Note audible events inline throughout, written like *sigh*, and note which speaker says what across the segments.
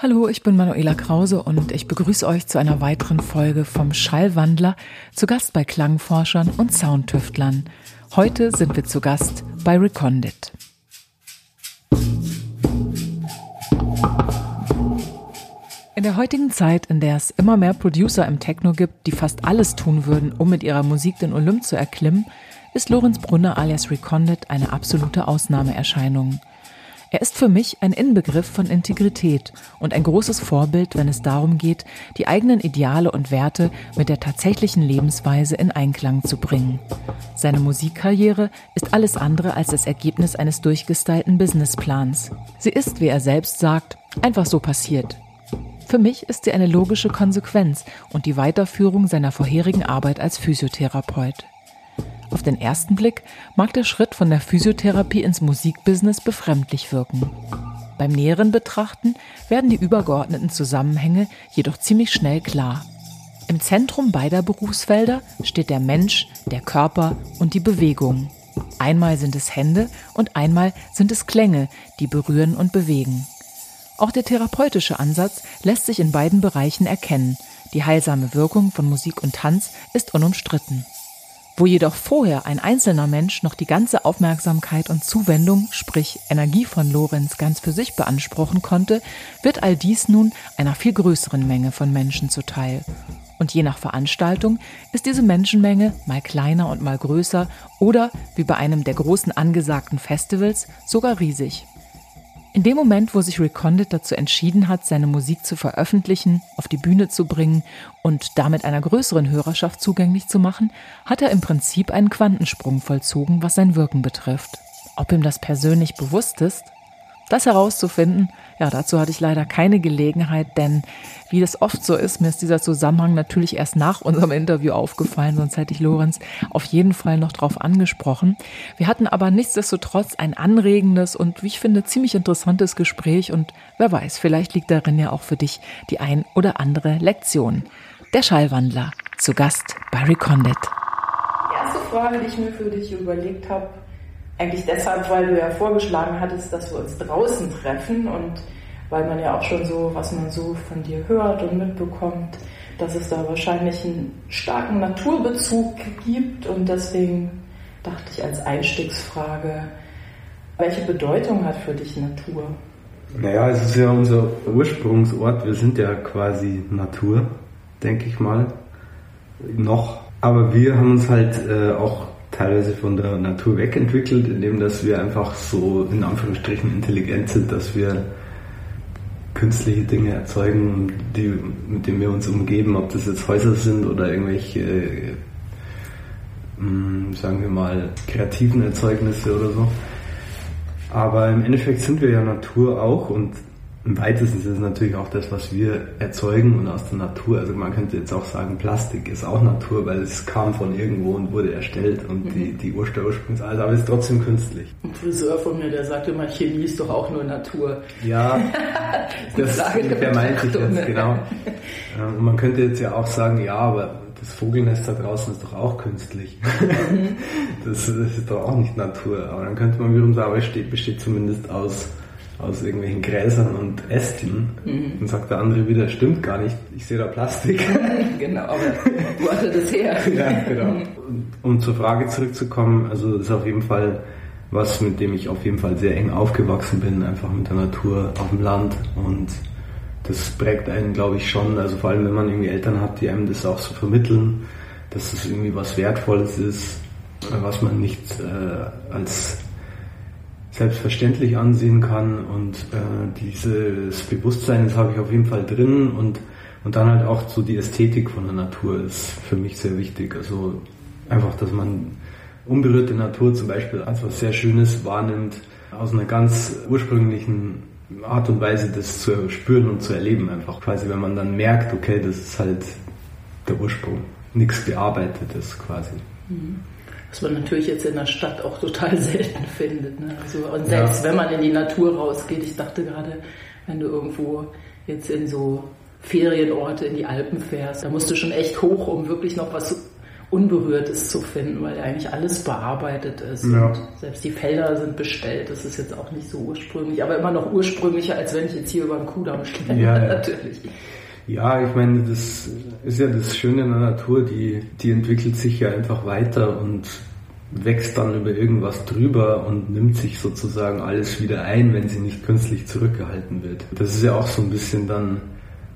Speaker 1: Hallo, ich bin Manuela Krause und ich begrüße euch zu einer weiteren Folge vom Schallwandler, zu Gast bei Klangforschern und Soundtüftlern. Heute sind wir zu Gast bei Recondit. Der heutigen Zeit, in der es immer mehr Producer im Techno gibt, die fast alles tun würden, um mit ihrer Musik den Olymp zu erklimmen, ist Lorenz Brunner alias Recondit eine absolute Ausnahmeerscheinung. Er ist für mich ein Inbegriff von Integrität und ein großes Vorbild, wenn es darum geht, die eigenen Ideale und Werte mit der tatsächlichen Lebensweise in Einklang zu bringen. Seine Musikkarriere ist alles andere als das Ergebnis eines durchgestylten Businessplans. Sie ist, wie er selbst sagt, einfach so passiert. Für mich ist sie eine logische Konsequenz und die Weiterführung seiner vorherigen Arbeit als Physiotherapeut. Auf den ersten Blick mag der Schritt von der Physiotherapie ins Musikbusiness befremdlich wirken. Beim näheren Betrachten werden die übergeordneten Zusammenhänge jedoch ziemlich schnell klar. Im Zentrum beider Berufsfelder steht der Mensch, der Körper und die Bewegung. Einmal sind es Hände und einmal sind es Klänge, die berühren und bewegen. Auch der therapeutische Ansatz lässt sich in beiden Bereichen erkennen. Die heilsame Wirkung von Musik und Tanz ist unumstritten. Wo jedoch vorher ein einzelner Mensch noch die ganze Aufmerksamkeit und Zuwendung, sprich Energie von Lorenz ganz für sich beanspruchen konnte, wird all dies nun einer viel größeren Menge von Menschen zuteil. Und je nach Veranstaltung ist diese Menschenmenge mal kleiner und mal größer oder, wie bei einem der großen angesagten Festivals, sogar riesig. In dem Moment, wo sich Recondit dazu entschieden hat, seine Musik zu veröffentlichen, auf die Bühne zu bringen und damit einer größeren Hörerschaft zugänglich zu machen, hat er im Prinzip einen Quantensprung vollzogen, was sein Wirken betrifft. Ob ihm das persönlich bewusst ist, das herauszufinden, ja, dazu hatte ich leider keine Gelegenheit, denn wie das oft so ist, mir ist dieser Zusammenhang natürlich erst nach unserem Interview aufgefallen, sonst hätte ich Lorenz auf jeden Fall noch drauf angesprochen. Wir hatten aber nichtsdestotrotz ein anregendes und, wie ich finde, ziemlich interessantes Gespräch und wer weiß, vielleicht liegt darin ja auch für dich die ein oder andere Lektion. Der Schallwandler, zu Gast bei Recondit.
Speaker 2: Die erste Frage, die ich mir für dich überlegt habe, eigentlich deshalb, weil du ja vorgeschlagen hattest, dass wir uns draußen treffen und weil man ja auch schon so, was man so von dir hört und mitbekommt, dass es da wahrscheinlich einen starken Naturbezug gibt und deswegen dachte ich als Einstiegsfrage, welche Bedeutung hat für dich Natur?
Speaker 3: Naja, es ist ja unser Ursprungsort, wir sind ja quasi Natur, denke ich mal, noch. Aber wir haben uns halt äh, auch teilweise von der Natur wegentwickelt, indem dass wir einfach so in Anführungsstrichen intelligent sind, dass wir künstliche Dinge erzeugen, die, mit denen wir uns umgeben, ob das jetzt Häuser sind oder irgendwelche, äh, sagen wir mal, kreativen Erzeugnisse oder so. Aber im Endeffekt sind wir ja Natur auch und im weitesten ist es natürlich auch das, was wir erzeugen und aus der Natur. Also man könnte jetzt auch sagen, Plastik ist auch Natur, weil es kam von irgendwo und wurde erstellt und mhm. die, die Urste Ursprungsalter, aber es ist trotzdem künstlich.
Speaker 2: Ein Friseur von mir, der sagte immer, Chemie ist doch auch nur Natur.
Speaker 3: Ja, *laughs* das der meinte ich jetzt, genau. Und man könnte jetzt ja auch sagen, ja, aber das Vogelnest da draußen ist doch auch künstlich. Mhm. das, *laughs* das, ist doch auch nicht Natur. Aber dann könnte man wiederum sagen, es steht, besteht zumindest aus aus irgendwelchen Gräsern und Ästen. Mhm. Und sagt der andere wieder, stimmt gar nicht, ich sehe da Plastik. *laughs*
Speaker 2: genau, aber wo hat er das her?
Speaker 3: ja, genau. Um zur Frage zurückzukommen, also das ist auf jeden Fall was, mit dem ich auf jeden Fall sehr eng aufgewachsen bin, einfach mit der Natur auf dem Land und das prägt einen, glaube ich, schon, also vor allem wenn man irgendwie Eltern hat, die einem das auch so vermitteln, dass das irgendwie was Wertvolles ist, was man nicht äh, als selbstverständlich ansehen kann und äh, dieses Bewusstsein, das habe ich auf jeden Fall drin und, und dann halt auch so die Ästhetik von der Natur ist für mich sehr wichtig. Also einfach, dass man unberührte Natur zum Beispiel als was sehr Schönes wahrnimmt, aus einer ganz ursprünglichen Art und Weise das zu spüren und zu erleben einfach. Quasi, wenn man dann merkt, okay, das ist halt der Ursprung, nichts bearbeitetes quasi. Mhm.
Speaker 2: Was man natürlich jetzt in der Stadt auch total *laughs* selten findet. Ne? Also, und selbst ja. wenn man in die Natur rausgeht, ich dachte gerade, wenn du irgendwo jetzt in so
Speaker 1: Ferienorte in die Alpen fährst, da musst du schon echt hoch, um wirklich noch was Unberührtes zu finden, weil eigentlich alles bearbeitet ist. Ja. Und selbst die Felder sind bestellt. Das ist jetzt auch nicht so ursprünglich, aber immer noch ursprünglicher, als wenn ich jetzt hier über den Kudamm schlende,
Speaker 3: ja, *laughs* natürlich. Ja, ich meine, das ist ja das Schöne in der Natur, die, die entwickelt sich ja einfach weiter und wächst dann über irgendwas drüber und nimmt sich sozusagen alles wieder ein, wenn sie nicht künstlich zurückgehalten wird. Das ist ja auch so ein bisschen dann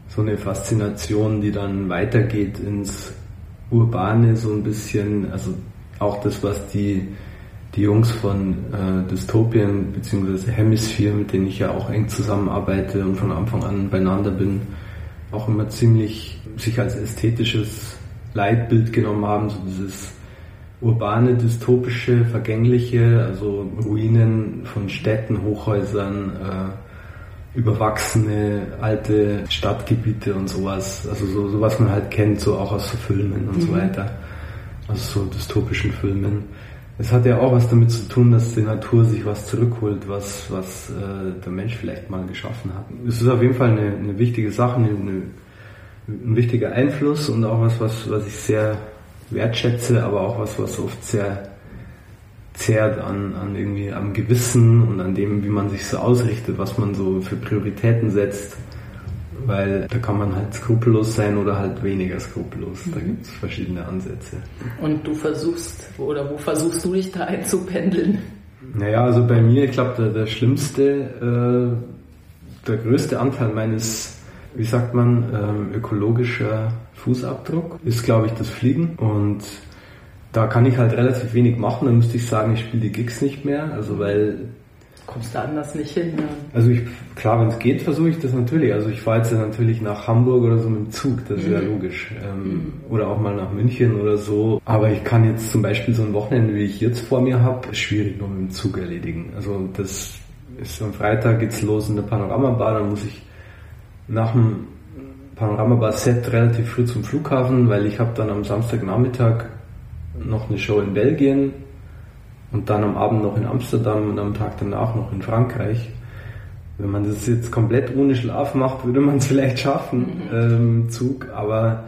Speaker 3: so eine Faszination, die dann weitergeht ins Urbane so ein bisschen, also auch das, was die, die Jungs von äh, Dystopien bzw. Hemisphere, mit denen ich ja auch eng zusammenarbeite und von Anfang an beieinander bin, auch immer ziemlich sich als ästhetisches Leitbild genommen haben, so dieses urbane, dystopische, vergängliche, also Ruinen von Städten, Hochhäusern, äh, überwachsene alte Stadtgebiete und sowas, also so, so was man halt kennt, so auch aus so Filmen und mhm. so weiter, aus so dystopischen Filmen. Es hat ja auch was damit zu tun, dass die Natur sich was zurückholt, was, was äh, der Mensch vielleicht mal geschaffen hat. Es ist auf jeden Fall eine, eine wichtige Sache, eine, eine, ein wichtiger Einfluss und auch was, was, was ich sehr wertschätze, aber auch was, was oft sehr zehrt an, an irgendwie am Gewissen und an dem, wie man sich so ausrichtet, was man so für Prioritäten setzt. Weil da kann man halt skrupellos sein oder halt weniger skrupellos. Da mhm. gibt es verschiedene Ansätze.
Speaker 1: Und du versuchst, oder wo versuchst du dich da *laughs* einzupendeln?
Speaker 3: Naja, also bei mir, ich glaube, der, der schlimmste, äh, der größte Anteil meines, wie sagt man, ähm, ökologischer Fußabdruck ist, glaube ich, das Fliegen. Und da kann ich halt relativ wenig machen. Dann müsste ich sagen, ich spiele die Gigs nicht mehr. Also weil
Speaker 1: kommst du anders nicht hin. Ja.
Speaker 3: Also ich, klar, wenn es geht, versuche ich das natürlich. Also ich fahre jetzt natürlich nach Hamburg oder so mit dem Zug, das ist mhm. ja logisch. Ähm, mhm. Oder auch mal nach München oder so. Aber ich kann jetzt zum Beispiel so ein Wochenende, wie ich jetzt vor mir habe, schwierig nur mit dem Zug erledigen. Also das ist am Freitag geht's los in der Panoramabar, dann muss ich nach dem Panorama-Bar-Set relativ früh zum Flughafen, weil ich habe dann am Samstagnachmittag noch eine Show in Belgien und dann am Abend noch in Amsterdam und am Tag danach noch in Frankreich. Wenn man das jetzt komplett ohne Schlaf macht, würde man es *laughs* vielleicht schaffen, mhm. ähm, Zug, aber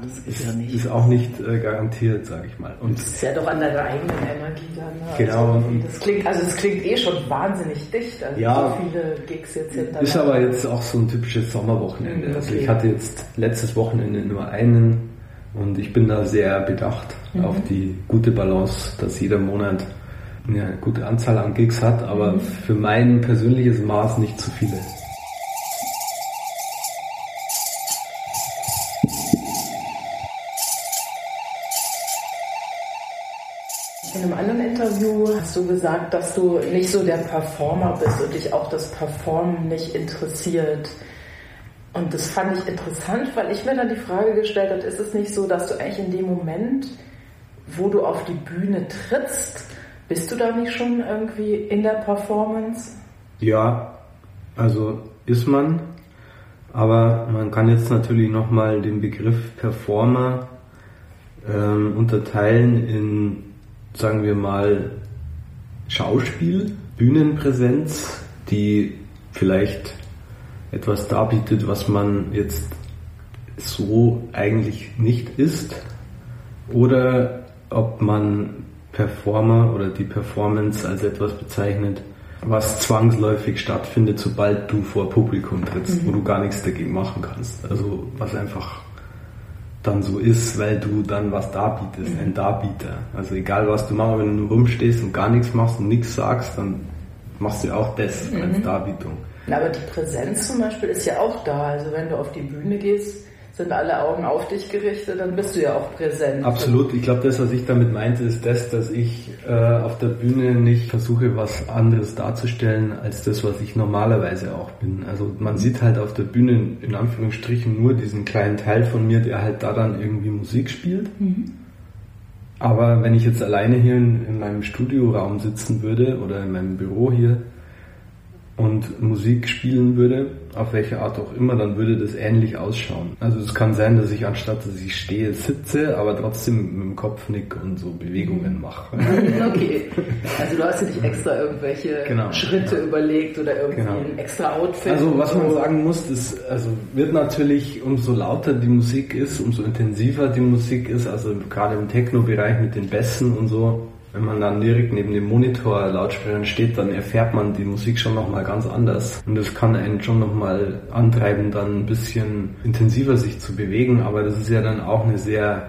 Speaker 3: das ist, ja nicht. ist auch nicht äh, garantiert, sage ich mal.
Speaker 1: Und das ist ja doch an deiner eigenen Energie dann. Ne?
Speaker 3: Genau.
Speaker 1: Also, das klingt, also es klingt eh schon wahnsinnig dicht, also
Speaker 3: ja,
Speaker 1: so viele Gigs jetzt hinterher.
Speaker 3: Ist aber jetzt auch so ein typisches Sommerwochenende. Mhm, also okay. Also ich hatte jetzt letztes Wochenende nur einen und ich bin da sehr bedacht mhm. auf die gute Balance, dass jeder Monat eine gute Anzahl an Gigs hat, aber mhm. für mein persönliches Maß nicht zu viele.
Speaker 1: In einem anderen Interview hast du gesagt, dass du nicht so der Performer bist und dich auch das Performen nicht interessiert. Und das fand ich interessant, weil ich mir dann die Frage gestellt habe, ist es nicht so, dass du eigentlich in dem Moment, wo du auf die Bühne trittst, bist du da nicht schon irgendwie in der Performance?
Speaker 3: Ja, also ist man. Aber man kann jetzt natürlich nochmal den Begriff Performer ähm, unterteilen in sagen wir mal, Schauspiel, Bühnenpräsenz, die vielleicht etwas darbietet, was man jetzt so eigentlich nicht ist, oder ob man Performer oder die Performance als etwas bezeichnet, was zwangsläufig stattfindet, sobald du vor Publikum trittst, mhm. wo du gar nichts dagegen machen kannst. Also was einfach dann so ist, weil du dann was darbietest, ein Darbieter. Also egal was du machst, wenn du nur rumstehst und gar nichts machst und nichts sagst, dann machst du auch das mhm. als Darbietung.
Speaker 1: Aber die Präsenz zum Beispiel ist ja auch da. Also wenn du auf die Bühne gehst, sind alle Augen auf dich gerichtet, dann bist du ja auch präsent.
Speaker 3: Absolut. Ich glaube, das, was ich damit meinte, ist das, dass ich äh, auf der Bühne nicht versuche, was anderes darzustellen, als das, was ich normalerweise auch bin. Also man sieht halt auf der Bühne in Anführungsstrichen nur diesen kleinen Teil von mir, der halt da dann irgendwie Musik spielt. Mhm. Aber wenn ich jetzt alleine hier in, in meinem Studioraum sitzen würde oder in meinem Büro hier, und Musik spielen würde, auf welche Art auch immer, dann würde das ähnlich ausschauen. Also es kann sein, dass ich anstatt dass ich stehe, sitze, aber trotzdem mit dem Kopf nick und so Bewegungen mache. *laughs*
Speaker 1: okay. Also du hast dir nicht extra irgendwelche genau. Schritte ja. überlegt oder irgendwie genau. ein extra Outfit.
Speaker 3: Also was man sagen muss, ist, also wird natürlich, umso lauter die Musik ist, umso intensiver die Musik ist, also gerade im Techno-Bereich mit den Bässen und so, wenn man dann direkt neben dem Monitor Lautsprechern steht, dann erfährt man die Musik schon nochmal ganz anders. Und das kann einen schon nochmal antreiben, dann ein bisschen intensiver sich zu bewegen, aber das ist ja dann auch eine sehr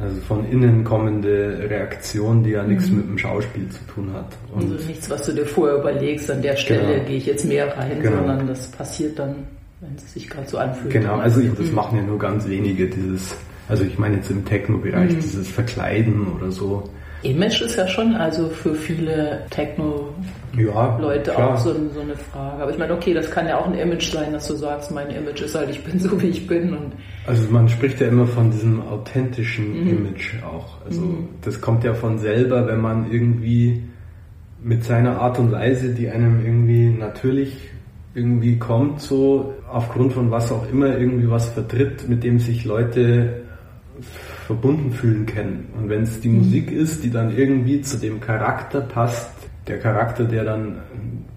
Speaker 3: also von innen kommende Reaktion, die ja nichts mhm. mit dem Schauspiel zu tun hat.
Speaker 1: Und also nichts, was du dir vorher überlegst, an der Stelle genau. gehe ich jetzt mehr rein, genau. sondern das passiert dann, wenn es sich gerade so anfühlt.
Speaker 3: Genau, also ich, das mhm. machen ja nur ganz wenige, dieses, also ich meine jetzt im Techno-Bereich, mhm. dieses Verkleiden oder so.
Speaker 1: Image ist ja schon also für viele Techno-Leute ja, auch so, so, eine Frage. Aber ich meine, okay, das kann ja auch ein Image sein, dass du sagst, mein Image ist halt, ich bin *laughs* so wie ich bin. Und
Speaker 3: also man spricht ja immer von diesem authentischen mhm. Image auch. Also mhm. das kommt ja von selber, wenn man irgendwie mit seiner Art und Weise, die einem irgendwie natürlich irgendwie kommt, so aufgrund von was auch immer irgendwie was vertritt, mit dem sich Leute verbunden fühlen können. Und wenn es die mhm. Musik ist, die dann irgendwie zu dem Charakter passt, der Charakter, der dann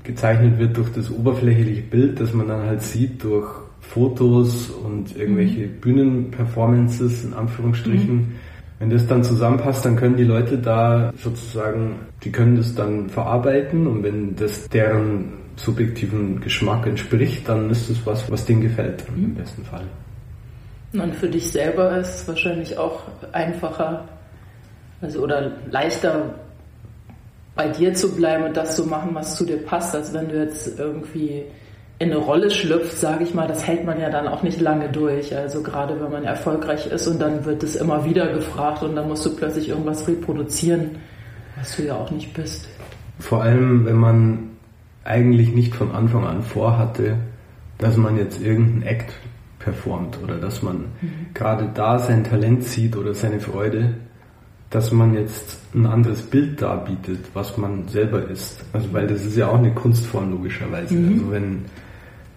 Speaker 3: gezeichnet wird durch das oberflächliche Bild, das man dann halt sieht durch Fotos und irgendwelche mhm. Bühnenperformances in Anführungsstrichen. Mhm. Wenn das dann zusammenpasst, dann können die Leute da sozusagen, die können das dann verarbeiten und wenn das deren subjektiven Geschmack entspricht, dann ist das was, was denen gefällt mhm. im besten Fall.
Speaker 1: Und für dich selber ist es wahrscheinlich auch einfacher, also oder leichter bei dir zu bleiben und das zu machen, was zu dir passt, als wenn du jetzt irgendwie in eine Rolle schlüpft, sage ich mal, das hält man ja dann auch nicht lange durch. Also gerade wenn man erfolgreich ist und dann wird es immer wieder gefragt und dann musst du plötzlich irgendwas reproduzieren, was du ja auch nicht bist.
Speaker 3: Vor allem, wenn man eigentlich nicht von Anfang an vorhatte, dass man jetzt irgendeinen Act performt oder dass man mhm. gerade da sein Talent sieht oder seine Freude, dass man jetzt ein anderes Bild darbietet, was man selber ist. Also weil das ist ja auch eine Kunstform logischerweise. Mhm. Also wenn,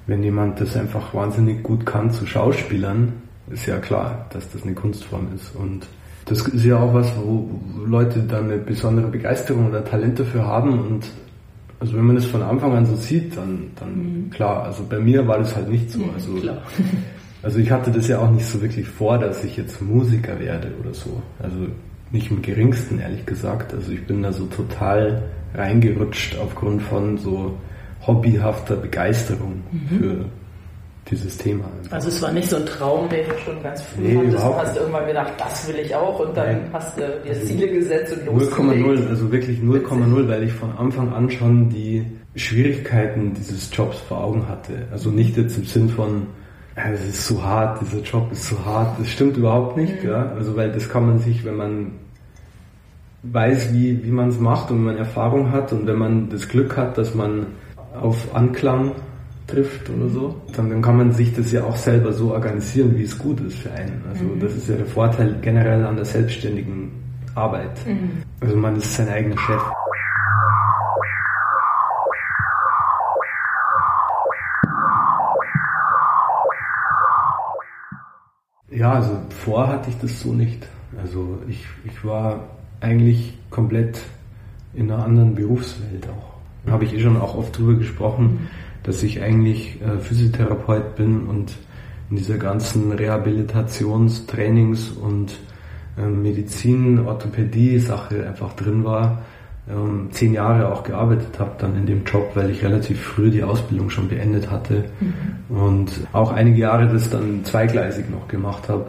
Speaker 3: wenn jemand das einfach wahnsinnig gut kann zu Schauspielern, ist ja klar, dass das eine Kunstform ist. Und das ist ja auch was, wo Leute dann eine besondere Begeisterung oder Talent dafür haben und also wenn man das von Anfang an so sieht, dann, dann mhm. klar, also bei mir war das halt nicht so. Also, also ich hatte das ja auch nicht so wirklich vor, dass ich jetzt Musiker werde oder so. Also nicht im geringsten, ehrlich gesagt. Also ich bin da so total reingerutscht aufgrund von so hobbyhafter Begeisterung mhm. für dieses Thema.
Speaker 1: Also es war nicht so ein Traum, den du schon ganz früh nee, hattest und hast irgendwann gedacht, das will ich auch und dann Nein. hast du dir also Ziele gesetzt und losgelegt. 0,0,
Speaker 3: also wirklich 0,0, weil ich von Anfang an schon die Schwierigkeiten dieses Jobs vor Augen hatte. Also nicht jetzt im Sinn von, es ist zu hart, dieser Job ist zu hart. Das stimmt überhaupt nicht, mhm. ja. Also weil das kann man sich, wenn man weiß, wie, wie man es macht und wenn man Erfahrung hat und wenn man das Glück hat, dass man auf Anklang trifft oder so, dann, dann kann man sich das ja auch selber so organisieren, wie es gut ist für einen. Also mhm. das ist ja der Vorteil generell an der selbstständigen Arbeit. Mhm. Also man ist sein eigener Chef. Ja, also vor hatte ich das so nicht. Also ich, ich war eigentlich komplett in einer anderen Berufswelt auch. Habe ich eh schon auch oft drüber gesprochen, dass ich eigentlich äh, Physiotherapeut bin und in dieser ganzen Rehabilitations-, Trainings- und äh, Medizin-, Orthopädie-Sache einfach drin war. Ähm, zehn Jahre auch gearbeitet habe dann in dem Job, weil ich relativ früh die Ausbildung schon beendet hatte mhm. und auch einige Jahre das dann zweigleisig noch gemacht habe.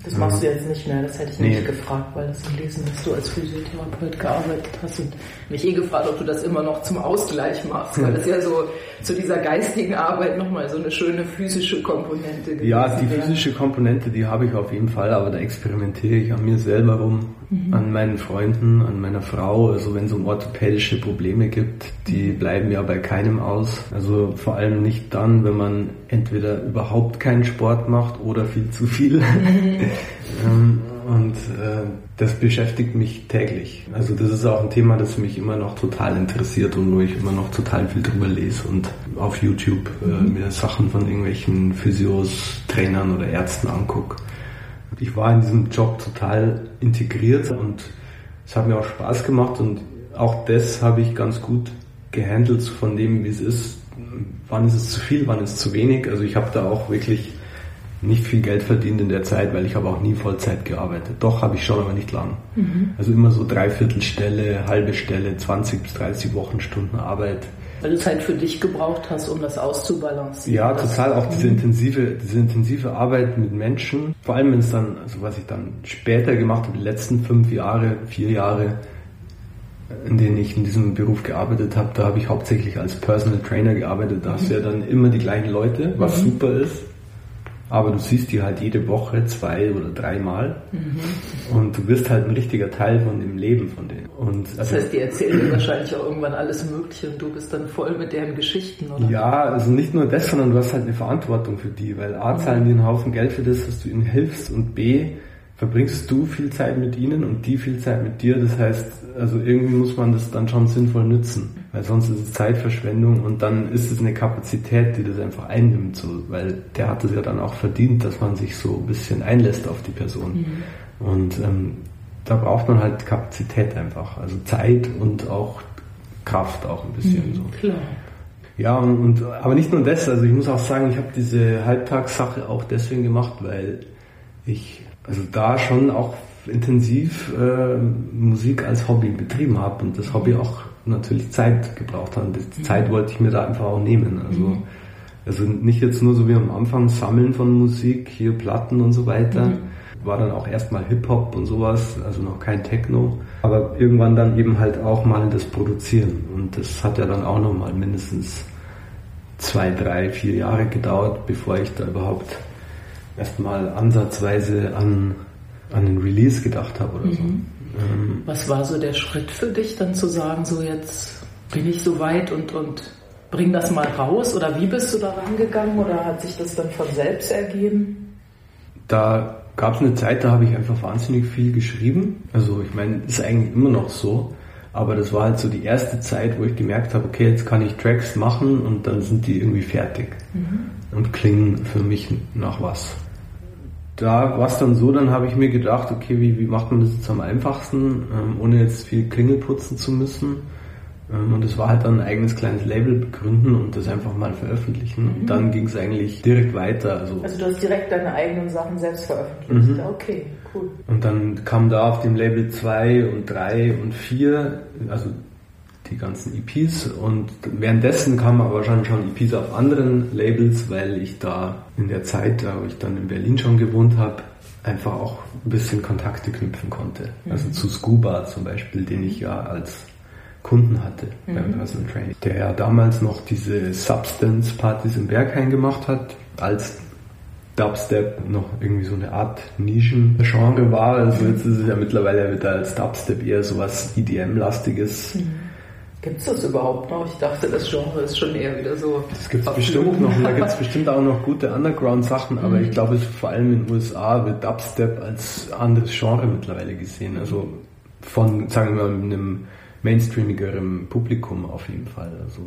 Speaker 3: Mhm.
Speaker 1: Das machst du jetzt nicht mehr, das hätte ich nee. nicht gefragt, weil das gelesen, dass du als Physiotherapeut gearbeitet hast und mich eh gefragt, ob du das immer noch zum Ausgleich machst, weil das ja so zu dieser geistigen Arbeit nochmal so eine schöne physische Komponente
Speaker 3: gibt. Ja, die wäre. physische Komponente, die habe ich auf jeden Fall, aber da experimentiere ich an mir selber rum, mhm. an meinen Freunden, an meiner Frau. Also wenn es um orthopädische Probleme gibt, die bleiben ja bei keinem aus. Also vor allem nicht dann, wenn man entweder überhaupt keinen Sport macht oder viel zu viel. *laughs* *laughs* ähm, und äh, das beschäftigt mich täglich. Also das ist auch ein Thema, das mich immer noch total interessiert und wo ich immer noch total viel drüber lese und auf YouTube äh, mhm. mir Sachen von irgendwelchen Physios, Trainern oder Ärzten angucke. Ich war in diesem Job total integriert und es hat mir auch Spaß gemacht und auch das habe ich ganz gut gehandelt von dem, wie es ist. Wann ist es zu viel, wann ist es zu wenig? Also ich habe da auch wirklich nicht viel Geld verdient in der Zeit, weil ich habe auch nie Vollzeit gearbeitet. Doch habe ich schon, aber nicht lang. Mhm. Also immer so Dreiviertelstelle, halbe Stelle, 20 bis 30 Wochenstunden Arbeit.
Speaker 1: Weil du Zeit für dich gebraucht hast, um das auszubalancieren.
Speaker 3: Ja, total. Auch diese mhm. intensive, diese intensive Arbeit mit Menschen. Vor allem, wenn es dann, also was ich dann später gemacht habe, die letzten fünf Jahre, vier Jahre, in denen ich in diesem Beruf gearbeitet habe, da habe ich hauptsächlich als Personal Trainer gearbeitet. Da hast du ja dann immer die gleichen Leute, was mhm. super ist aber du siehst die halt jede Woche zwei oder dreimal mhm. und du wirst halt ein richtiger Teil von dem Leben von denen. Und
Speaker 1: das heißt, die erzählen dir wahrscheinlich auch irgendwann alles Mögliche und du bist dann voll mit deren Geschichten, oder?
Speaker 3: Ja, also nicht nur das, sondern du hast halt eine Verantwortung für die, weil A zahlen die einen Haufen Geld für das, dass du ihnen hilfst und B verbringst du viel Zeit mit ihnen und die viel Zeit mit dir. Das heißt, also irgendwie muss man das dann schon sinnvoll nutzen, weil sonst ist es Zeitverschwendung und dann ist es eine Kapazität, die das einfach einnimmt, so, weil der hat es ja dann auch verdient, dass man sich so ein bisschen einlässt auf die Person. Mhm. Und ähm, da braucht man halt Kapazität einfach, also Zeit und auch Kraft auch ein bisschen
Speaker 1: mhm, so. Klar.
Speaker 3: Ja, und, und, aber nicht nur das, also ich muss auch sagen, ich habe diese Halbtagssache auch deswegen gemacht, weil ich also da schon auch intensiv äh, Musik als Hobby betrieben habe und das Hobby auch natürlich Zeit gebraucht hat. Und die mhm. Zeit wollte ich mir da einfach auch nehmen. Also, mhm. also nicht jetzt nur so wie am Anfang Sammeln von Musik, hier Platten und so weiter. Mhm. War dann auch erstmal Hip-Hop und sowas, also noch kein Techno. Aber irgendwann dann eben halt auch mal das Produzieren. Und das hat ja dann auch nochmal mindestens zwei, drei, vier Jahre gedauert, bevor ich da überhaupt erstmal ansatzweise an, an den Release gedacht habe oder mhm. so.
Speaker 1: Ähm, Was war so der Schritt für dich, dann zu sagen, so jetzt bin ich so weit und, und bring das mal raus? Oder wie bist du da rangegangen oder hat sich das dann von selbst ergeben?
Speaker 3: Da gab es eine Zeit, da habe ich einfach wahnsinnig viel geschrieben. Also ich meine, ist eigentlich immer noch so. Aber das war halt so die erste Zeit, wo ich gemerkt habe, okay, jetzt kann ich Tracks machen und dann sind die irgendwie fertig mhm. und klingen für mich nach was da war es dann so, dann habe ich mir gedacht, okay, wie, wie macht man das jetzt am einfachsten, ähm, ohne jetzt viel Klingel putzen zu müssen. Ähm, und es war halt dann ein eigenes kleines Label begründen und das einfach mal veröffentlichen. Mhm. Und dann ging es eigentlich direkt weiter.
Speaker 1: Also, also du hast direkt deine eigenen Sachen selbst veröffentlicht. Mhm. Okay, cool.
Speaker 3: Und dann kam da auf dem Label 2 und 3 und 4, also die ganzen EPs und währenddessen kamen aber schon, schon EPs auf anderen Labels, weil ich da in der Zeit, wo ich dann in Berlin schon gewohnt habe, einfach auch ein bisschen Kontakte knüpfen konnte. Mhm. Also zu Scuba zum Beispiel, den ich ja als Kunden hatte mhm. beim Personal Training, der ja damals noch diese Substance-Partys im Berghain gemacht hat, als Dubstep noch irgendwie so eine Art Nischengenre war. Also jetzt ist es ja mittlerweile wieder als Dubstep eher so was EDM-lastiges. Mhm
Speaker 1: Gibt es das überhaupt noch? Ich dachte, das Genre ist schon eher wieder so.
Speaker 3: Das gibt es bestimmt noch. Und da gibt es *laughs* bestimmt auch noch gute Underground-Sachen, aber mhm. ich glaube, vor allem in den USA wird Dubstep als anderes Genre mittlerweile gesehen. Also von, sagen wir mal, einem mainstreamigeren Publikum auf jeden Fall. Also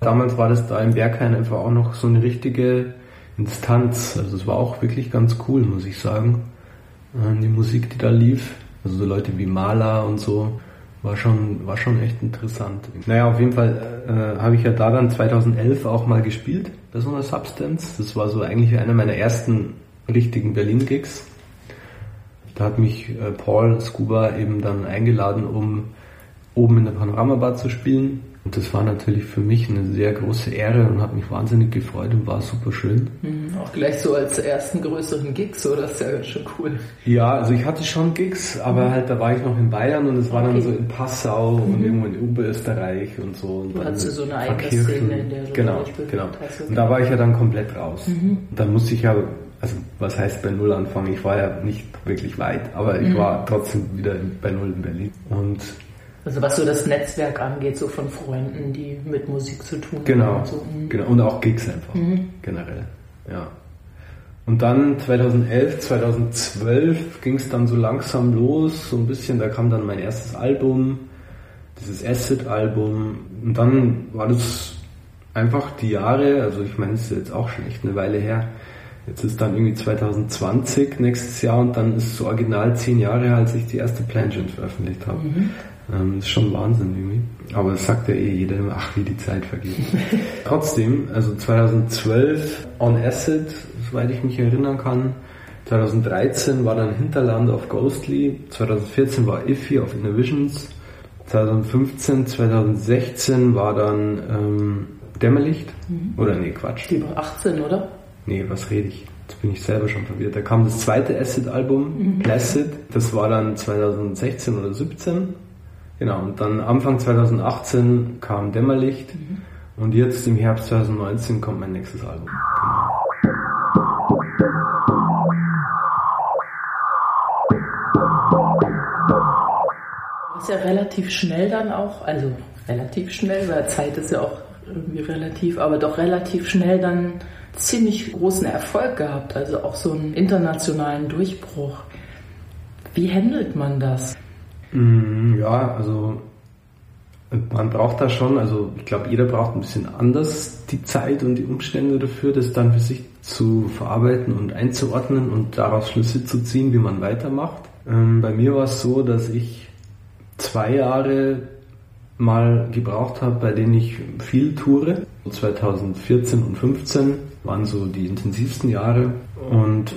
Speaker 3: damals war das da im Berghain einfach auch noch so eine richtige Instanz. Also es war auch wirklich ganz cool, muss ich sagen. Äh, die Musik, die da lief. Also so Leute wie Maler und so war schon, war schon echt interessant. Naja, auf jeden Fall äh, habe ich ja da dann 2011 auch mal gespielt bei so einer Substance. Das war so eigentlich einer meiner ersten richtigen Berlin-Gigs. Da hat mich äh, Paul Scuba eben dann eingeladen, um oben in der Panoramabar zu spielen. Und das war natürlich für mich eine sehr große Ehre und hat mich wahnsinnig gefreut und war super schön.
Speaker 1: Mhm, auch gleich so als ersten größeren Gigs, so das ist ja ganz schön cool.
Speaker 3: Ja, also ich hatte schon Gigs, aber mhm. halt da war ich noch in Bayern und es war okay. dann so in Passau mhm. und irgendwo in Oberösterreich und so. Und
Speaker 1: du hattest so eine eigene Szene, in der du
Speaker 3: genau, genau. Hast. Und da war ich ja dann komplett raus. Mhm. Dann musste ich ja also was heißt bei Null anfangen? Ich war ja nicht wirklich weit, aber ich mhm. war trotzdem wieder bei Null in Berlin. Und
Speaker 1: also was so das Netzwerk angeht, so von Freunden, die mit Musik zu tun
Speaker 3: genau,
Speaker 1: haben.
Speaker 3: Und so. Mhm. Genau, und auch Gigs einfach, mhm. generell, ja. Und dann 2011, 2012 ging es dann so langsam los, so ein bisschen, da kam dann mein erstes Album, dieses Acid-Album. Und dann war das einfach die Jahre, also ich meine, es ist jetzt auch schon echt eine Weile her. Jetzt ist dann irgendwie 2020 nächstes Jahr und dann ist es so original zehn Jahre, als ich die erste Plangent veröffentlicht habe. Mhm. Ähm, das ist schon Wahnsinn irgendwie. Aber das sagt ja eh jeder immer, ach wie die Zeit vergeht. *laughs* Trotzdem, also 2012 On Acid, soweit ich mich erinnern kann. 2013 war dann Hinterland auf Ghostly. 2014 war Iffy auf Innovisions. 2015, 2016 war dann ähm, Dämmerlicht. Mhm. Oder nee, Quatsch.
Speaker 1: Die war 18, oder?
Speaker 3: Nee, was rede ich? Jetzt bin ich selber schon verwirrt. Da kam das zweite Acid-Album, mhm. Placid. Das war dann 2016 oder 17. Genau, und dann Anfang 2018 kam Dämmerlicht. Mhm. Und jetzt im Herbst 2019 kommt mein nächstes Album. Genau.
Speaker 1: ja relativ schnell dann auch, also relativ schnell, weil Zeit ist ja auch irgendwie relativ, aber doch relativ schnell dann ziemlich großen Erfolg gehabt, also auch so einen internationalen Durchbruch. Wie handelt man das?
Speaker 3: Mm, ja, also man braucht da schon, also ich glaube, jeder braucht ein bisschen anders die Zeit und die Umstände dafür, das dann für sich zu verarbeiten und einzuordnen und daraus Schlüsse zu ziehen, wie man weitermacht. Ähm, bei mir war es so, dass ich zwei Jahre mal gebraucht habe, bei denen ich viel toure. 2014 und 2015 waren so die intensivsten Jahre und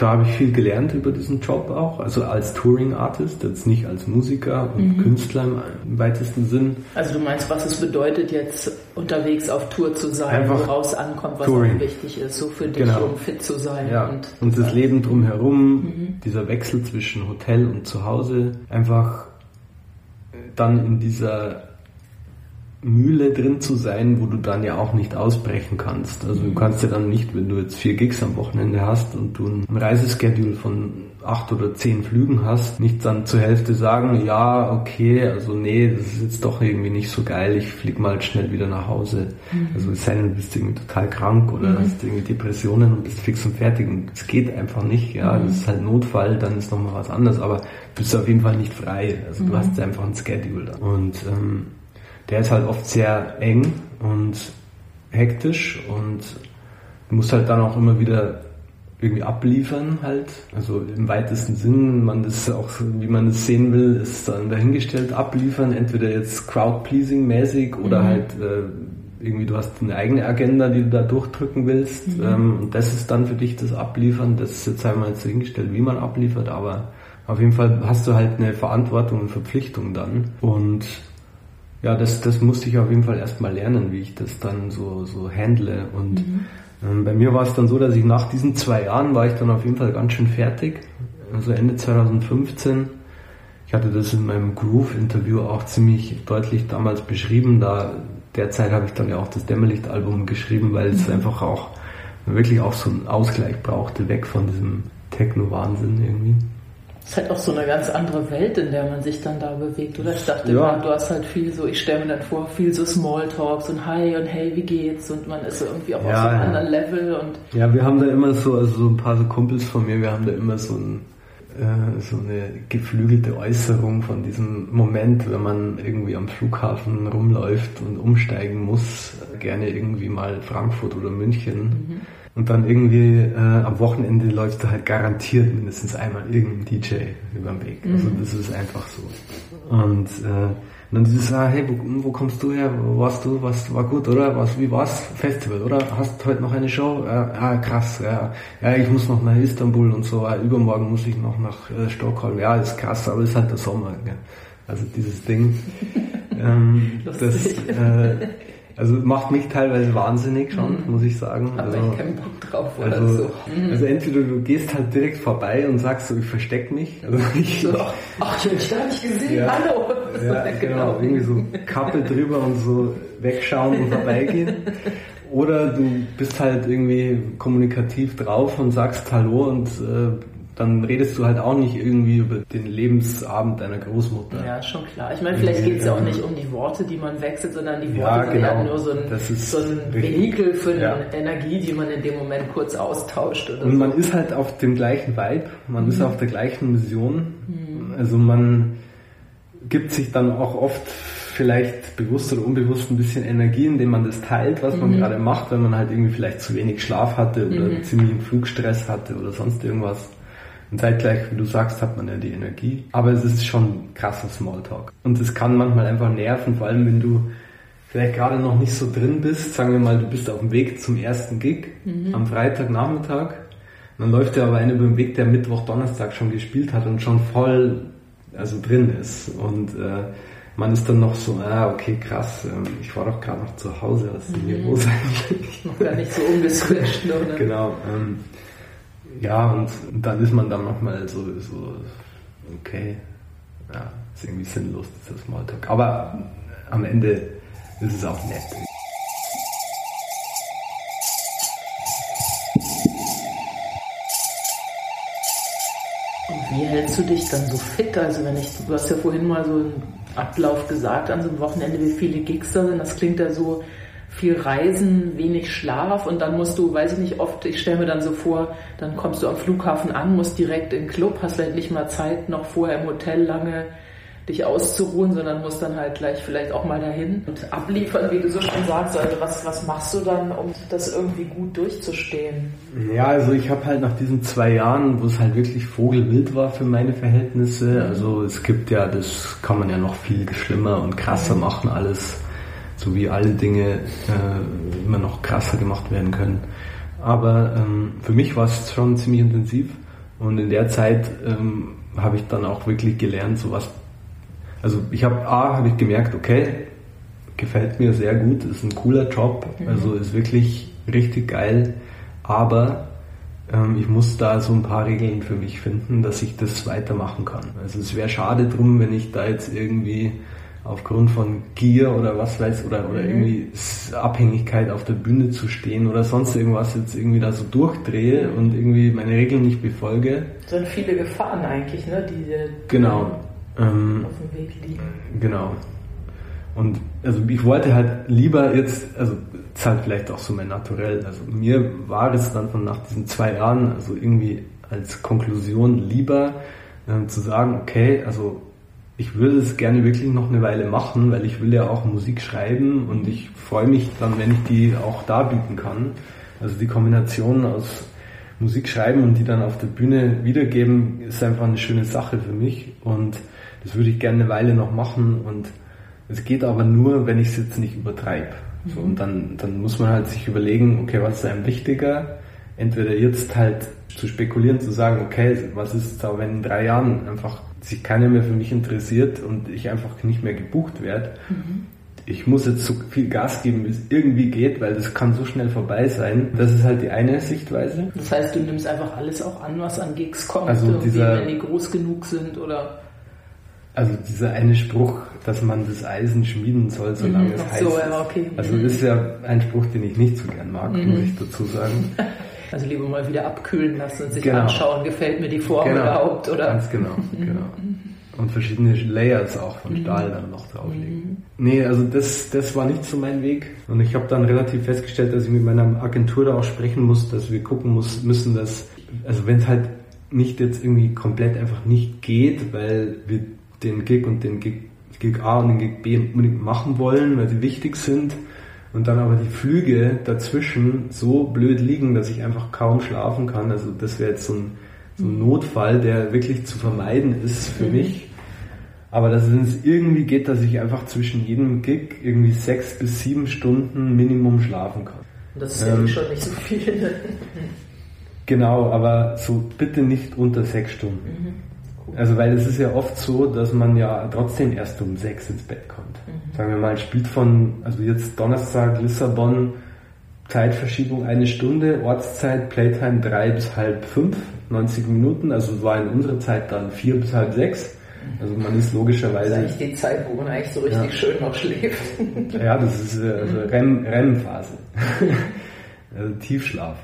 Speaker 3: da habe ich viel gelernt über diesen Job auch, also als Touring Artist, jetzt nicht als Musiker und mhm. Künstler im, weitesten Sinn.
Speaker 1: Also du meinst, was es bedeutet, jetzt unterwegs auf Tour zu sein, Einfach woraus ankommt, was Touring. auch wichtig ist, so für dich, genau. um fit zu sein.
Speaker 3: Ja. Und, und das Leben drumherum, mhm. dieser Wechsel zwischen Hotel und Zuhause, einfach dann in dieser Mühle drin zu sein, wo du dann ja auch nicht ausbrechen kannst. Also du kannst ja dann nicht, wenn du jetzt vier Gigs am Wochenende hast und du ein Reiseschedule von acht oder zehn Flügen hast, nicht dann zur Hälfte sagen, ja, okay, also nee, das ist jetzt doch irgendwie nicht so geil, ich flieg mal schnell wieder nach Hause. Mhm. Also es sei denn, du bist irgendwie total krank oder mhm. hast irgendwie Depressionen und bist fix und fertig und es geht einfach nicht, ja, mhm. das ist halt Notfall, dann ist nochmal was anderes, aber du bist auf jeden Fall nicht frei. Also du mhm. hast einfach ein Schedule da. Und ähm, der ist halt oft sehr eng und hektisch und du musst halt dann auch immer wieder irgendwie abliefern halt. Also im weitesten Sinn, man das auch, wie man es sehen will, ist dann dahingestellt, abliefern, entweder jetzt Crowd-Pleasing mäßig oder mhm. halt äh, irgendwie du hast eine eigene Agenda, die du da durchdrücken willst. Mhm. Ähm, und das ist dann für dich das Abliefern. Das ist jetzt einmal so hingestellt, wie man abliefert, aber auf jeden Fall hast du halt eine Verantwortung und Verpflichtung dann. Und ja, das, das musste ich auf jeden Fall erstmal lernen, wie ich das dann so, so handle. Und mhm. ähm, bei mir war es dann so, dass ich nach diesen zwei Jahren war ich dann auf jeden Fall ganz schön fertig. Also Ende 2015. Ich hatte das in meinem Groove-Interview auch ziemlich deutlich damals beschrieben. Da derzeit habe ich dann ja auch das Dämmerlicht-Album geschrieben, weil es mhm. einfach auch wirklich auch so einen Ausgleich brauchte, weg von diesem Techno-Wahnsinn irgendwie.
Speaker 1: Es ist halt auch so eine ganz andere Welt, in der man sich dann da bewegt, oder? Ich dachte ja. immer, du hast halt viel so, ich stelle mir dann vor, viel so Smalltalks und Hi und Hey, wie geht's? Und man ist irgendwie auch ja, auf so einem ja. anderen Level und.
Speaker 3: Ja, wir haben da immer so, also so ein paar so Kumpels von mir, wir haben da immer so ein, äh, so eine geflügelte Äußerung von diesem Moment, wenn man irgendwie am Flughafen rumläuft und umsteigen muss, gerne irgendwie mal Frankfurt oder München. Mhm und dann irgendwie äh, am Wochenende läuft da halt garantiert mindestens einmal irgendein DJ über den Weg. Also mhm. das ist einfach so. Und äh, dann dieses, ah, hey, wo, wo kommst du her? Wo warst du? Was war gut, oder? Was, wie war's? Festival, oder? Hast heute noch eine Show? Äh, ah, krass, ja. Ja, ich muss noch nach Istanbul und so. Äh, übermorgen muss ich noch nach äh, Stockholm. Ja, ist krass, aber ist halt der Sommer. Gell? Also dieses Ding. *laughs* ähm, das, äh, also macht mich teilweise wahnsinnig schon, mhm. muss ich sagen.
Speaker 1: Aber
Speaker 3: also,
Speaker 1: ich keinen Bock drauf oder
Speaker 3: also,
Speaker 1: so.
Speaker 3: Mhm. Also entweder du gehst halt direkt vorbei und sagst so, ich versteck mich. Also *laughs*
Speaker 1: ich, so, ach, ich hab dich gesehen, ja, hallo. *laughs*
Speaker 3: Ja, genau, genau, irgendwie so Kappe drüber und so wegschauen und vorbeigehen. Oder du bist halt irgendwie kommunikativ drauf und sagst Hallo und äh, dann redest du halt auch nicht irgendwie über den Lebensabend deiner Großmutter.
Speaker 1: Ja, schon klar. Ich meine, vielleicht geht es ja auch nicht um die Worte, die man wechselt, sondern die Worte
Speaker 3: Ja,
Speaker 1: sind
Speaker 3: genau.
Speaker 1: ja nur so ein,
Speaker 3: Das ist
Speaker 1: so ein. Vehikel für eine
Speaker 3: Ja.
Speaker 1: Energie, die man in dem Moment kurz austauscht.
Speaker 3: Und
Speaker 1: so.
Speaker 3: man ist halt auf dem gleichen Vibe, man
Speaker 1: Mhm.
Speaker 3: ist auf der gleichen Mission. Also man gibt sich dann auch oft vielleicht bewusst oder unbewusst ein bisschen Energie, indem man das teilt, was
Speaker 1: Mhm.
Speaker 3: man gerade macht, wenn man halt irgendwie vielleicht zu wenig Schlaf hatte oder ziemlichen Flugstress hatte oder sonst irgendwas. Und zeitgleich, wie du sagst, hat man ja die Energie. Aber es ist schon krasser Smalltalk. Und es kann manchmal einfach nerven, vor allem wenn du vielleicht gerade noch nicht so drin bist. Sagen wir mal, du bist auf dem Weg zum ersten Gig am Freitagnachmittag. Dann läuft dir aber einer über den Weg, der Mittwoch, Donnerstag schon gespielt hat und schon voll also drin ist. Und äh, man ist dann noch so, ah, okay, krass, ähm, ich war doch gerade noch zu Hause, was ist denn hier los eigentlich?
Speaker 1: gar nicht so umgeswitcht. ne? *laughs* Oder?
Speaker 3: Genau. Ähm, ja, und, dann ist man dann nochmal so, so, okay, ja, ist irgendwie sinnlos, dieser Smalltalk. Aber am Ende ist es auch nett.
Speaker 1: Und wie hältst du dich dann so fit? Also wenn ich, du hast ja vorhin mal so einen Ablauf gesagt an so einem Wochenende, wie viele Gigs da sind. Das klingt ja so viel Reisen, wenig Schlaf und dann musst du, weiß ich nicht, oft, ich stelle mir dann so vor, dann kommst du am Flughafen an, musst direkt in den Club, hast vielleicht nicht mal Zeit, noch vorher im Hotel lange dich auszuruhen, sondern musst dann halt gleich vielleicht auch mal dahin und abliefern, wie du so schon sagst. Also was, was machst du dann, um das irgendwie gut durchzustehen?
Speaker 3: Ja, also ich habe halt nach diesen zwei Jahren, wo es halt wirklich vogelwild war für meine Verhältnisse, also es gibt ja, das kann man ja noch viel schlimmer und krasser machen alles, so wie alle Dinge äh, immer noch krasser gemacht werden können. Aber ähm, für mich war es schon ziemlich intensiv und in der Zeit ähm, habe ich dann auch wirklich gelernt, sowas. Also ich habe A, habe ich gemerkt, okay, gefällt mir sehr gut, ist ein cooler Job, also ist wirklich richtig geil, aber ähm, ich muss da so ein paar Regeln für mich finden, dass ich das weitermachen kann. Also es wäre schade drum, wenn ich da jetzt irgendwie aufgrund von Gier oder was weiß oder oder irgendwie S- Abhängigkeit auf der Bühne zu stehen oder sonst irgendwas jetzt irgendwie da so durchdrehe und irgendwie meine Regeln nicht befolge.
Speaker 1: Das sind viele Gefahren eigentlich, ne, die
Speaker 3: Genau. Ähm,
Speaker 1: auf dem Weg liegen.
Speaker 3: Genau. Und also ich wollte halt lieber jetzt, also das ist halt vielleicht auch so mein Naturell, also mir war es dann von nach diesen zwei Jahren, also irgendwie als Konklusion lieber ähm, zu sagen, okay, also ich würde es gerne wirklich noch eine Weile machen, weil ich will ja auch Musik schreiben und ich freue mich dann, wenn ich die auch darbieten kann. Also die Kombination aus Musik schreiben und die dann auf der Bühne wiedergeben, ist einfach eine schöne Sache für mich und das würde ich gerne eine Weile noch machen und es geht aber nur, wenn ich es jetzt nicht übertreibe. So, und dann, dann muss man halt sich überlegen, okay, was ist einem wichtiger? Entweder jetzt halt zu spekulieren, zu sagen, okay, was ist da, wenn in drei Jahren einfach sich keiner mehr für mich interessiert und ich einfach nicht mehr gebucht werde. Ich muss jetzt so viel Gas geben, wie es irgendwie geht, weil das kann so schnell vorbei sein. Das ist halt die eine Sichtweise.
Speaker 1: Das heißt, du nimmst einfach alles auch an, was an Gigs kommt,
Speaker 3: Also dieser-
Speaker 1: wenn die groß genug sind oder
Speaker 3: Also dieser eine Spruch, dass man das Eisen schmieden soll, solange es
Speaker 1: Ach
Speaker 3: heiß
Speaker 1: so,
Speaker 3: ist.
Speaker 1: ja, okay.
Speaker 3: Also das ist ja ein Spruch, den ich nicht so gern mag, muss ich dazu sagen. *laughs*
Speaker 1: also lieber mal wieder abkühlen lassen und sich
Speaker 3: Genau.
Speaker 1: anschauen, gefällt mir die Form überhaupt oder
Speaker 3: Ganz genau, genau. *laughs* Und verschiedene Layers auch von Stahl dann noch drauflegen. Nee, also das, das war nicht so mein Weg. Und ich habe dann relativ festgestellt, dass ich mit meiner Agentur da auch sprechen muss, dass wir gucken muss, müssen, dass, also wenn es halt nicht jetzt irgendwie komplett einfach nicht geht, weil wir den Gig und den Gig, Gig A und den Gig B unbedingt machen wollen, weil sie wichtig sind, und dann aber die Flüge dazwischen so blöd liegen, dass ich einfach kaum schlafen kann. Also das wäre jetzt so ein, so ein Notfall, der wirklich zu vermeiden ist für mich. Aber dass es irgendwie geht, dass ich einfach zwischen jedem Gig irgendwie sechs bis sieben Stunden Minimum schlafen kann.
Speaker 1: Und das ist ja
Speaker 3: Ähm,
Speaker 1: schon nicht so viel.
Speaker 3: Genau, aber so bitte nicht unter sechs Stunden. Also weil es ist ja oft so, dass man ja trotzdem erst um sechs ins Bett kommt. Sagen wir mal, spielt von, also jetzt Donnerstag Lissabon, Zeitverschiebung eine Stunde, Ortszeit, Playtime drei bis halb fünf, 90 Minuten, also war in unserer Zeit dann vier bis halb sechs. Also man ist
Speaker 1: Das ist
Speaker 3: logischerweise
Speaker 1: eigentlich die Zeit, wo man eigentlich so richtig
Speaker 3: Ja.
Speaker 1: schön noch schläft.
Speaker 3: ja, das ist äh, also REM, REM-Phase. *laughs* also Tiefschlaf.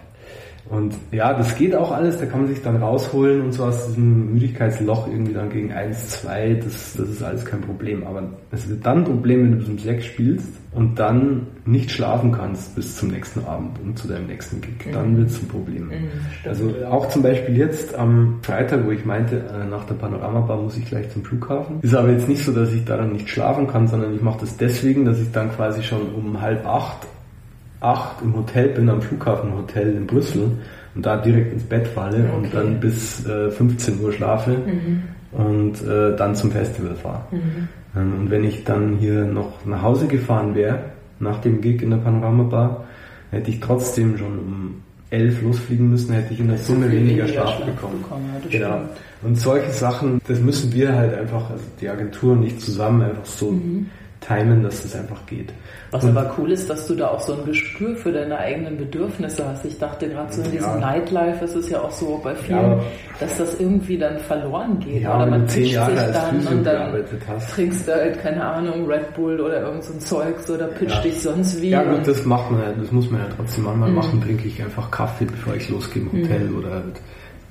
Speaker 3: Und ja, das geht auch alles, da kann man sich dann rausholen und so aus diesem Müdigkeitsloch irgendwie dann gegen 1, 2, das, das ist alles kein Problem. Aber es wird dann ein Problem, wenn du bis um 6 spielst und dann nicht schlafen kannst bis zum nächsten Abend und zu deinem nächsten Gig. Dann mhm. wird es ein Problem. Mhm, also auch zum Beispiel jetzt am Freitag, wo ich meinte, äh, nach der Panoramabar muss ich gleich zum Flughafen. Ist aber jetzt nicht so, dass ich daran nicht schlafen kann, sondern ich mache das deswegen, dass ich dann quasi schon um halb acht acht im Hotel bin, am Flughafenhotel in Brüssel und da direkt ins Bett falle okay. und dann bis äh, 15 Uhr schlafe mhm. und äh, dann zum Festival fahre. Mhm. Ähm, und wenn ich dann hier noch nach Hause gefahren wäre, nach dem Gig in der Panoramabar, hätte ich trotzdem schon um elf losfliegen müssen, hätte ich in der Summe weniger, Schlaf bekommen. bekommen ja, genau. Und solche Sachen, das müssen wir halt einfach, also die Agentur und ich zusammen einfach so mhm timen, dass es einfach geht.
Speaker 1: Was und aber cool ist, dass du da auch so ein Gespür für deine eigenen Bedürfnisse hast. Ich dachte gerade so in diesem ja. Nightlife ist es ja auch so bei vielen, ja, dass das irgendwie dann verloren geht.
Speaker 3: Ja, oder man zehn Jahre sich dann
Speaker 1: und dann trinkst du halt, keine Ahnung, Red Bull oder irgend so ein Zeugs oder pitcht ja. dich sonst wie.
Speaker 3: Ja gut, das macht man ja, das muss man ja trotzdem manchmal mhm. machen, trinke ich einfach Kaffee, bevor ich losgehe im Hotel mhm. oder halt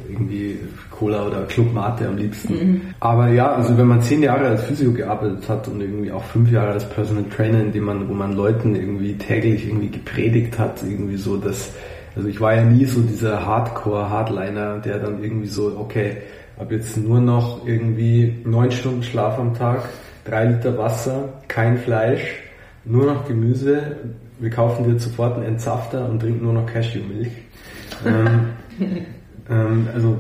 Speaker 3: irgendwie Cola oder Club Mate am liebsten. Mhm. Aber ja, also wenn man zehn Jahre als Physio gearbeitet hat und irgendwie auch fünf Jahre als Personal Trainer, in dem man, wo man Leuten irgendwie täglich irgendwie gepredigt hat, irgendwie so, dass, also ich war ja nie so dieser Hardcore-Hardliner, der dann irgendwie so, okay, ab jetzt nur noch irgendwie neun Stunden Schlaf am Tag, drei Liter Wasser, kein Fleisch, nur noch Gemüse, wir kaufen dir sofort einen Entsafter und trinken nur noch Cashewmilch. ähm, *laughs* ähm, also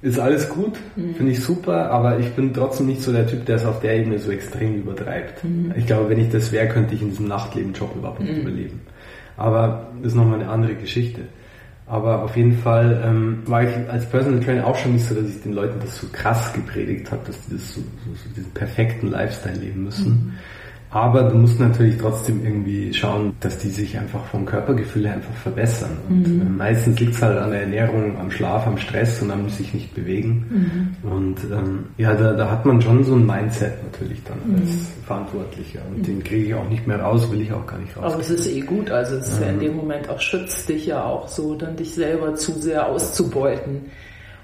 Speaker 3: ist alles gut, mhm. finde ich super, aber ich bin trotzdem nicht so der Typ, der es auf der Ebene so extrem übertreibt. Mhm. Ich glaube, wenn ich das wäre, könnte ich in diesem Nachtlebenjob überhaupt nicht mhm. überleben. Aber das ist nochmal eine andere Geschichte. Aber auf jeden Fall ähm, war ich als Personal Trainer auch schon nicht so, dass ich den Leuten das so krass gepredigt habe, dass die das so, so, so diesen perfekten Lifestyle leben müssen. Aber du musst natürlich trotzdem irgendwie schauen, dass die sich einfach vom Körpergefühl her einfach verbessern. Und mhm. Äh, meistens liegt es halt an der Ernährung, am Schlaf, am Stress und am sich nicht bewegen. Mhm. Und ähm, ja, da, da hat man schon so ein Mindset natürlich dann mhm. als Verantwortlicher. Und den kriege ich auch nicht mehr raus, will ich auch gar nicht raus.
Speaker 1: Aber es ist eh gut, also es ist ja in dem Moment auch schützt dich ja auch so, dann dich selber zu sehr auszubeuten.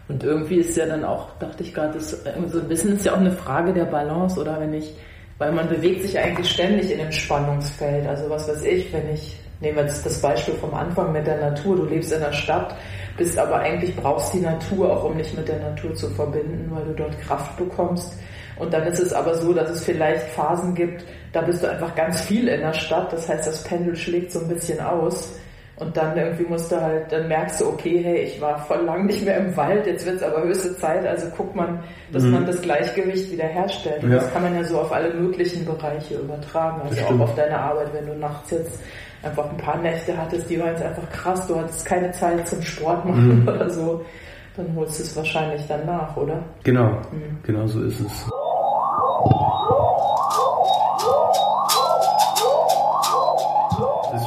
Speaker 1: Und irgendwie ist ja dann auch, dachte ich gerade, so ein bisschen ist ja auch eine Frage der Balance, oder wenn ich weil man bewegt sich eigentlich ständig in einem Spannungsfeld. Also was weiß ich, wenn ich, nehme jetzt das Beispiel vom Anfang mit der Natur, du lebst in der Stadt, bist aber eigentlich brauchst die Natur auch, um dich mit der Natur zu verbinden, weil du dort Kraft bekommst. Und dann ist es aber so, dass es vielleicht Phasen gibt, da bist du einfach ganz viel in der Stadt, das heißt, das Pendel schlägt so ein bisschen aus. Und dann irgendwie musst du halt, dann merkst du, okay, hey, ich war voll lang nicht mehr im Wald, jetzt wird es aber höchste Zeit, also guckt man, dass mhm. man das Gleichgewicht wieder herstellt. Und ja. das kann man ja so auf alle möglichen Bereiche übertragen. Also auch auf deine Arbeit, wenn du nachts jetzt einfach ein paar Nächte hattest, die waren jetzt einfach krass, du hattest keine Zeit zum Sport machen mhm. *laughs* oder so, dann holst du es wahrscheinlich dann nach, oder?
Speaker 3: Genau, mhm. genau so ist es.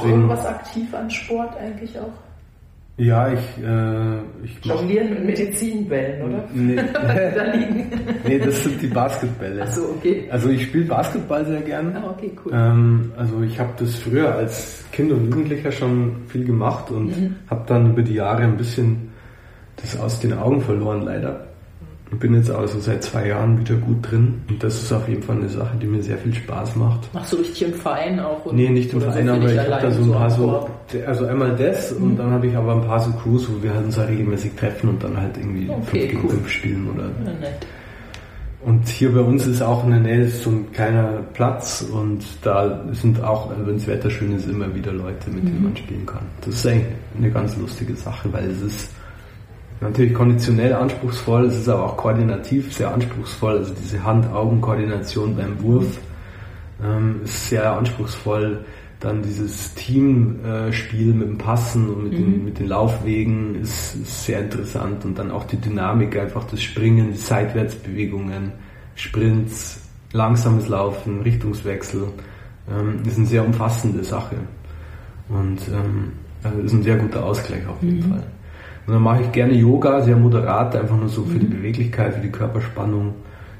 Speaker 1: Deswegen, irgendwas aktiv an Sport eigentlich auch?
Speaker 3: Ja, ich, äh, ich
Speaker 1: Jonglieren mit Medizinbällen, oder? Nee. *laughs*
Speaker 3: da liegen. nee, das sind die Basketbälle.
Speaker 1: Ach so, okay.
Speaker 3: Also ich spiele Basketball sehr gern.
Speaker 1: Ah, okay, cool.
Speaker 3: Ähm, also ich habe das früher als Kind und Jugendlicher schon viel gemacht und mhm. habe dann über die Jahre ein bisschen das aus den Augen verloren, leider bin jetzt also seit zwei Jahren wieder gut drin und das ist auf jeden Fall eine Sache, die mir sehr viel Spaß macht.
Speaker 1: Machst du richtig im Verein auch?
Speaker 3: Oder? Nee, nicht im Verein, aber ich habe da so ein paar so, also einmal das mhm. und dann habe ich aber ein paar so Crews, wo wir halt uns halt regelmäßig treffen und dann halt irgendwie okay, 5 gegen cool. 5 spielen oder. Ja. Und hier bei uns ist auch in der Nähe so ein kleiner Platz und da sind auch, also wenn das Wetter schön ist, immer wieder Leute, mit denen mhm. man spielen kann. Das ist eigentlich eine ganz lustige Sache, weil es ist natürlich konditionell anspruchsvoll, es ist aber auch koordinativ sehr anspruchsvoll. Also diese Hand-Augen-Koordination beim Wurf ähm, ist sehr anspruchsvoll. Dann dieses Teamspiel mit dem Passen und mit, mhm. den, mit den Laufwegen ist, ist, sehr interessant. Und dann auch die Dynamik, einfach das Springen, die Seitwärtsbewegungen, Sprints, langsames Laufen, Richtungswechsel, ähm, ist eine sehr umfassende Sache. Und ähm, also ist ein sehr guter Ausgleich auf jeden mhm. Fall. Und dann mache ich gerne Yoga, sehr moderat, einfach nur so für die mhm. Beweglichkeit, für die Körperspannung.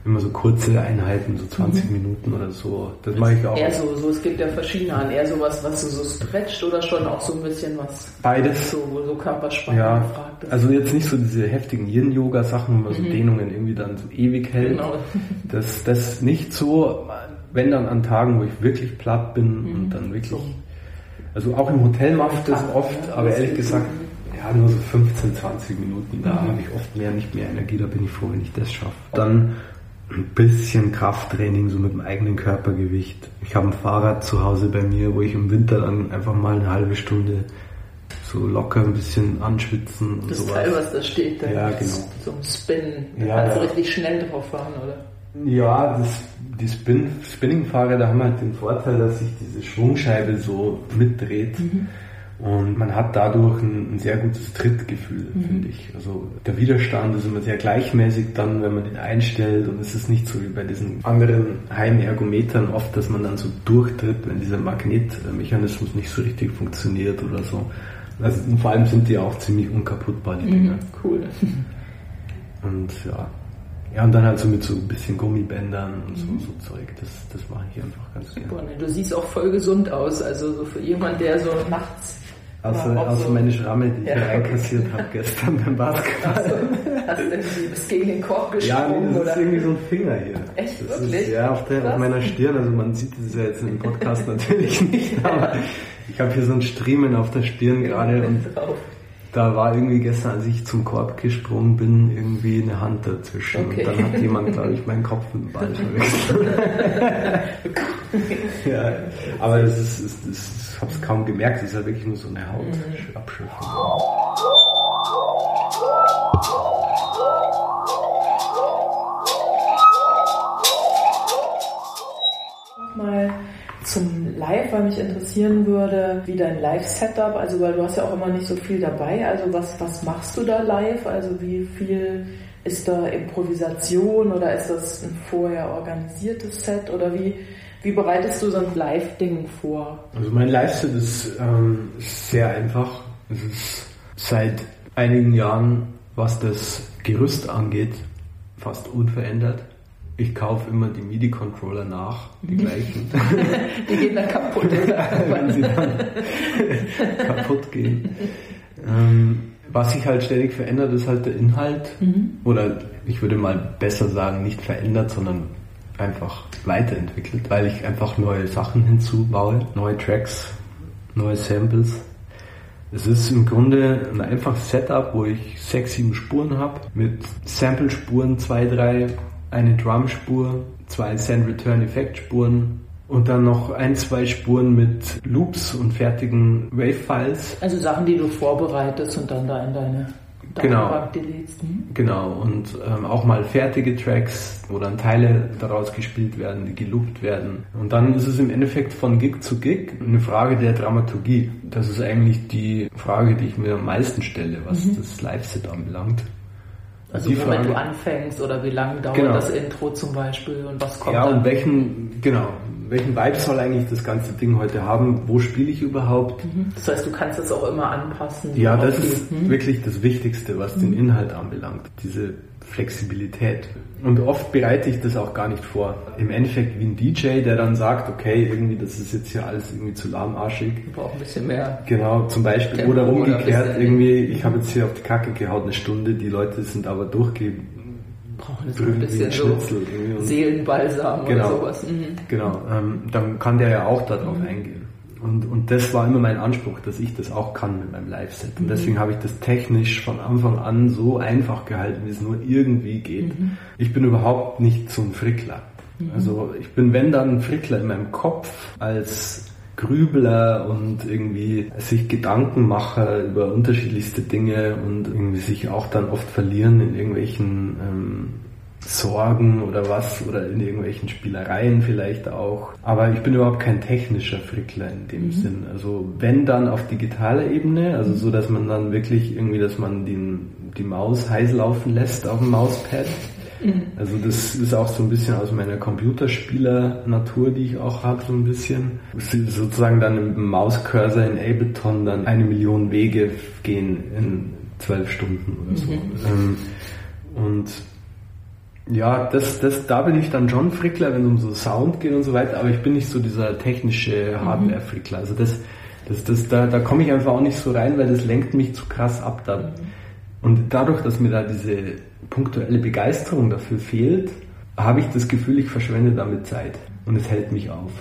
Speaker 3: immer so kurze Einheiten, so 20 mhm. Minuten oder so. Das mache ich auch.
Speaker 1: Eher so, so, es gibt ja verschiedene an. Eher sowas, was du so stretcht oder schon auch so ein bisschen was.
Speaker 3: Beides.
Speaker 1: So, so Körperspannung
Speaker 3: ja, gefragt ist. Also jetzt nicht so diese heftigen Yin-Yoga-Sachen, wo man so mhm. Dehnungen irgendwie dann so ewig hält. Genau. *laughs* Das, das nicht so, wenn dann an Tagen, wo ich wirklich platt bin mhm. und dann wirklich. Also auch im Hotel mache ich das oft, aber ehrlich gesagt, ja, nur so 15, 20 Minuten. Da mhm. habe ich oft mehr, nicht mehr Energie, da bin ich froh, wenn ich das schaffe. Dann ein bisschen Krafttraining, so mit dem eigenen Körpergewicht. Ich habe ein Fahrrad zu Hause bei mir, wo ich im Winter dann einfach mal eine halbe Stunde so locker ein bisschen anschwitzen
Speaker 1: und das sowas. Teil, was da steht, da
Speaker 3: ja, genau.
Speaker 1: so ein Spin, da ja, kannst du ja. richtig schnell drauf fahren, oder?
Speaker 3: Ja, das, die Spin, Spinning-Fahrräder haben halt den Vorteil, dass sich diese Schwungscheibe so mitdreht. Mhm. Und man hat dadurch ein, ein sehr gutes Trittgefühl, mhm. finde ich. Also der Widerstand ist immer sehr gleichmäßig dann, wenn man den einstellt und es ist nicht so wie bei diesen anderen Heimergometern oft, dass man dann so durchtritt, wenn dieser Magnetmechanismus nicht so richtig funktioniert oder so. Also vor allem sind die auch ziemlich unkaputtbar, die mhm. Dinger. Mhm,
Speaker 1: cool. *laughs*
Speaker 3: Und ja. Ja, und dann halt so mit so ein bisschen Gummibändern und so, mhm. so Zeug. Das, das mache ich einfach ganz
Speaker 1: Super, gerne. Ne? Du siehst auch voll gesund aus. Also so für jemand, der so nachts
Speaker 3: Außer, ja, außer so meine Schramme, die ich ja, einkassiert okay. habe gestern beim Basketball.
Speaker 1: Hast du, hast du irgendwie bis gegen den Korb gesprungen?
Speaker 3: Ja, nee, das oder? ist irgendwie so ein Finger hier.
Speaker 1: Echt,
Speaker 3: das
Speaker 1: wirklich?
Speaker 3: Ist, ja, auf, der, auf meiner Stirn. Also man sieht das ja jetzt im Podcast *laughs* natürlich nicht, aber ich habe hier so ein Striemen auf der Stirn gerade und drauf. Da war irgendwie gestern, als ich zum Korb gesprungen bin, irgendwie eine Hand dazwischen. Okay. Und dann hat jemand, glaube ich, meinen Kopf mit dem Ball verwechselt. *laughs* ja, aber das ist, ist, ist ich habe es kaum gemerkt, es ist ja wirklich nur so eine Hautabschürfung.
Speaker 1: Mal zum Live, weil mich interessieren würde, wie dein Live-Setup, also weil du hast ja auch immer nicht so viel dabei, also was, was machst du da live, also wie viel ist da Improvisation oder ist das ein vorher organisiertes Set oder wie, wie bereitest du so ein Live-Ding vor?
Speaker 3: Also mein Live-Set ist, ähm, sehr einfach. Es ist seit einigen Jahren, was das Gerüst angeht, fast unverändert. Ich kaufe immer die MIDI-Controller nach, die gleichen. *laughs*
Speaker 1: die gehen dann kaputt.
Speaker 3: Wenn sie *laughs* dann *laughs* kaputt gehen. Ähm, was sich halt ständig verändert, ist halt der Inhalt. Mhm. Oder ich würde mal besser sagen, nicht verändert, sondern einfach weiterentwickelt, weil ich einfach neue Sachen hinzubaue, neue Tracks, neue Samples. Es ist im Grunde ein einfaches Setup, wo ich sechs, sieben Spuren habe, mit Sample-Spuren, zwei, drei, eine Drum-Spur, zwei Send-Return-Effekt-Spuren und dann noch ein, zwei Spuren mit Loops und fertigen Wave-Files.
Speaker 1: Also Sachen, die du vorbereitest und dann da in deine
Speaker 3: genau. Mhm. Genau, und ähm, auch mal fertige Tracks, wo dann Teile daraus gespielt werden, die geloopt werden. Und dann ist es im Endeffekt von Gig zu Gig eine Frage der Dramaturgie. Das ist eigentlich die Frage, die ich mir am meisten stelle, was mhm. das Live-Set anbelangt.
Speaker 1: Also die womit du anfängst oder wie lange dauert genau. das Intro zum Beispiel und was kommt
Speaker 3: Ja, dann? und welchen, genau, welchen Vibe soll eigentlich das ganze Ding heute haben? Wo spiele ich überhaupt?
Speaker 1: Mhm. Das heißt, du kannst es auch immer anpassen.
Speaker 3: Ja, das ist hm? wirklich das Wichtigste, was mhm. den Inhalt anbelangt. Diese Flexibilität. Und oft bereite ich das auch gar nicht vor. Im Endeffekt wie ein DJ, der dann sagt, okay, irgendwie, das ist jetzt hier alles irgendwie zu lahmarschig.
Speaker 1: Ich brauche ein bisschen mehr.
Speaker 3: Genau, zum Beispiel. Tempo oder umgekehrt, oder irgendwie, ich habe jetzt hier auf die Kacke gehauen eine Stunde, die Leute sind aber durchgehend
Speaker 1: brauchen so ein bisschen so Seelenbalsam
Speaker 3: genau,
Speaker 1: oder sowas.
Speaker 3: Mhm. Genau, ähm, dann kann der ja auch darauf mhm. eingehen. Und, und das war immer mein Anspruch, dass ich das auch kann mit meinem Live-Set. Und mhm. deswegen habe ich das technisch von Anfang an so einfach gehalten, wie es nur irgendwie geht. Mhm. Ich bin überhaupt nicht so ein Frickler. Mhm. Also ich bin, wenn dann ein Frickler in meinem Kopf als Grübler und irgendwie sich Gedanken mache über unterschiedlichste Dinge und irgendwie sich auch dann oft verlieren in irgendwelchen ähm, Sorgen oder was oder in irgendwelchen Spielereien vielleicht auch. Aber ich bin überhaupt kein technischer Frickler in dem mhm. Sinn. Also wenn dann auf digitaler Ebene, also so, dass man dann wirklich irgendwie, dass man den, die Maus heiß laufen lässt auf dem Mauspad. Mhm. Also das ist auch so ein bisschen aus meiner Computerspieler-Natur, die ich auch habe, so ein bisschen. Sozusagen dann im Mauscursor in Ableton dann eine Million Wege gehen in zwölf Stunden oder so. Mhm. Ähm, und Ja, das, das, da bin ich dann schon Frickler, wenn es um so Sound geht und so weiter, aber ich bin nicht so dieser technische Hardware-Frickler. Also das, das, das, da, da komme ich einfach auch nicht so rein, weil das lenkt mich zu krass ab dann. Und dadurch, dass mir da diese punktuelle Begeisterung dafür fehlt, habe ich das Gefühl, ich verschwende damit Zeit. Und es hält mich auf.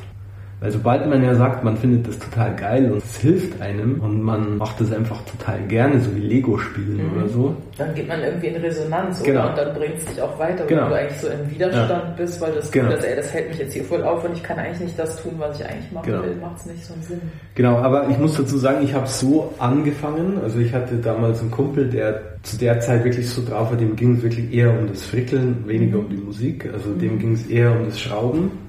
Speaker 3: Weil sobald man ja sagt, man findet das total geil und es hilft einem und man macht das einfach total gerne, so wie Lego spielen mhm. oder so.
Speaker 1: Dann geht man irgendwie in Resonanz
Speaker 3: genau.
Speaker 1: oder? und dann bringt es dich auch weiter,
Speaker 3: genau.
Speaker 1: du eigentlich so im Widerstand ja. bist, weil das,
Speaker 3: genau.
Speaker 1: das, ey, das hält mich jetzt hier voll auf und ich kann eigentlich nicht das tun, was ich eigentlich machen
Speaker 3: genau.
Speaker 1: will, macht es nicht so einen Sinn.
Speaker 3: Genau, aber ich muss dazu sagen, ich habe so angefangen, also ich hatte damals einen Kumpel, der zu der Zeit wirklich so drauf war, dem ging es wirklich eher um das Frickeln, weniger um die Musik, also mhm. dem ging es eher um das Schrauben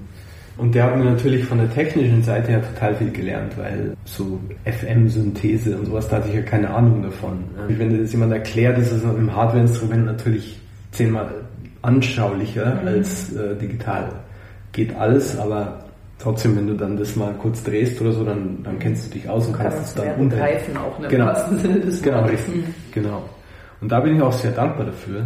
Speaker 3: und der hat mir natürlich von der technischen Seite her total viel gelernt, weil so FM-Synthese und sowas, da hatte ich ja keine Ahnung davon. Wenn dir das jemand erklärt, ist es im Hardware-Instrument natürlich zehnmal anschaulicher mhm. als äh, digital. Geht alles, aber trotzdem, wenn du dann das mal kurz drehst oder so, dann, dann kennst du dich aus und kannst es dann
Speaker 1: untergreifen auch ne,
Speaker 3: genau.
Speaker 1: im wahrsten Sinne des
Speaker 3: Genau, richtig. Mhm. Genau. Und da bin ich auch sehr dankbar dafür,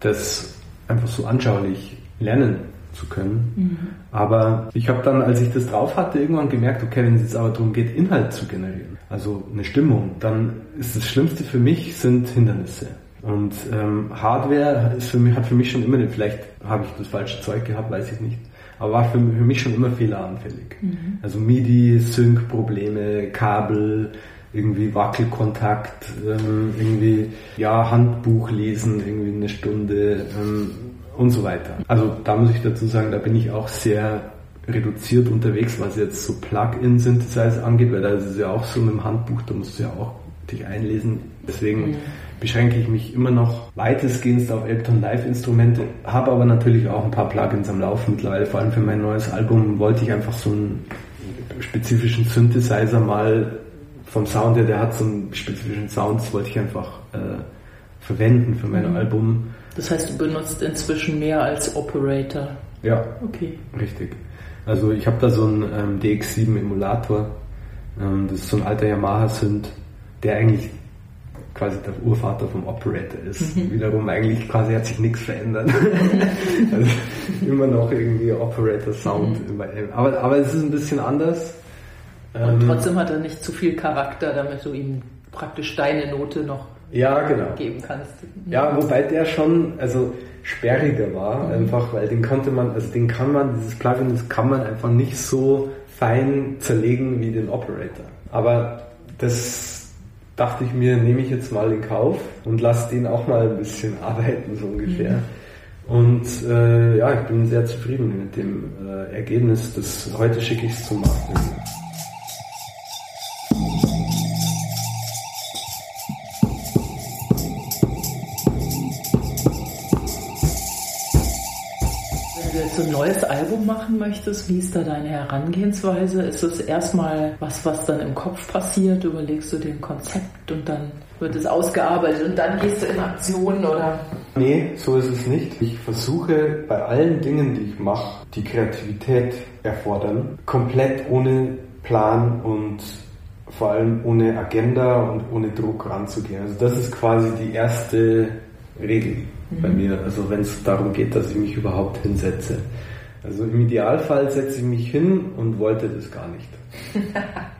Speaker 3: das einfach so anschaulich lernen zu können. Mhm. Aber ich habe dann, als ich das drauf hatte, irgendwann gemerkt, okay, wenn es jetzt aber darum geht, Inhalt zu generieren, also eine Stimmung, dann ist das Schlimmste für mich sind Hindernisse. Und ähm, Hardware ist für mich, hat für mich schon immer, vielleicht habe ich das falsche Zeug gehabt, weiß ich nicht, aber war für, für mich schon immer fehleranfällig. Mhm. Also MIDI, Sync-Probleme, Kabel, irgendwie Wackelkontakt, ähm, irgendwie ja Handbuch lesen, irgendwie eine Stunde, ähm, und so weiter. Also da muss ich dazu sagen, da bin ich auch sehr reduziert unterwegs, was jetzt so Plug-in-Synthesizer angeht, weil da ist es ja auch so mit dem Handbuch, da musst du ja auch dich einlesen. Deswegen mhm. beschränke ich mich immer noch weitestgehend auf Elton Live-Instrumente, habe aber natürlich auch ein paar Plugins am Laufen mittlerweile. Vor allem für mein neues Album wollte ich einfach so einen spezifischen Synthesizer mal vom Sound her, der hat so einen spezifischen Sound, das wollte ich einfach äh, verwenden für mein mhm. Album.
Speaker 1: Das heißt, du benutzt inzwischen mehr als Operator.
Speaker 3: Ja.
Speaker 1: Okay.
Speaker 3: Richtig. Also ich habe da so einen ähm, DX7 Emulator. Ähm, das ist so ein alter Yamaha-Synth, der eigentlich quasi der Urvater vom Operator ist. Mhm. Wiederum eigentlich quasi hat sich nichts verändert. *laughs* also immer noch irgendwie Operator Sound. Mhm. Aber, aber es ist ein bisschen anders.
Speaker 1: Und ähm, trotzdem hat er nicht zu viel Charakter, damit du ihm praktisch deine Note noch
Speaker 3: ja, genau.
Speaker 1: geben kannst.
Speaker 3: Ja, wobei der schon also sperriger war, mhm. einfach, weil den konnte man, also den kann man, dieses Plugin, das kann man einfach nicht so fein zerlegen wie den Operator. Aber das dachte ich mir, nehme ich jetzt mal in Kauf und lasse den auch mal ein bisschen *laughs* arbeiten, so ungefähr. Mhm. Und äh, ja, ich bin sehr zufrieden mit dem äh, Ergebnis. Das, heute schicke ich es zum Mastering.
Speaker 1: So ein neues Album machen möchtest, wie ist da deine Herangehensweise? Ist es erstmal was, was dann im Kopf passiert? Überlegst du den Konzept und dann wird es ausgearbeitet und dann gehst du in Aktion oder?
Speaker 3: Nee, so ist es nicht. Ich versuche bei allen Dingen, die ich mache, die Kreativität erfordern, komplett ohne Plan und vor allem ohne Agenda und ohne Druck ranzugehen. Also das ist quasi die erste Regel bei mir, also wenn es darum geht, dass ich mich überhaupt hinsetze. Also im Idealfall setze ich mich hin und wollte das gar nicht. *laughs*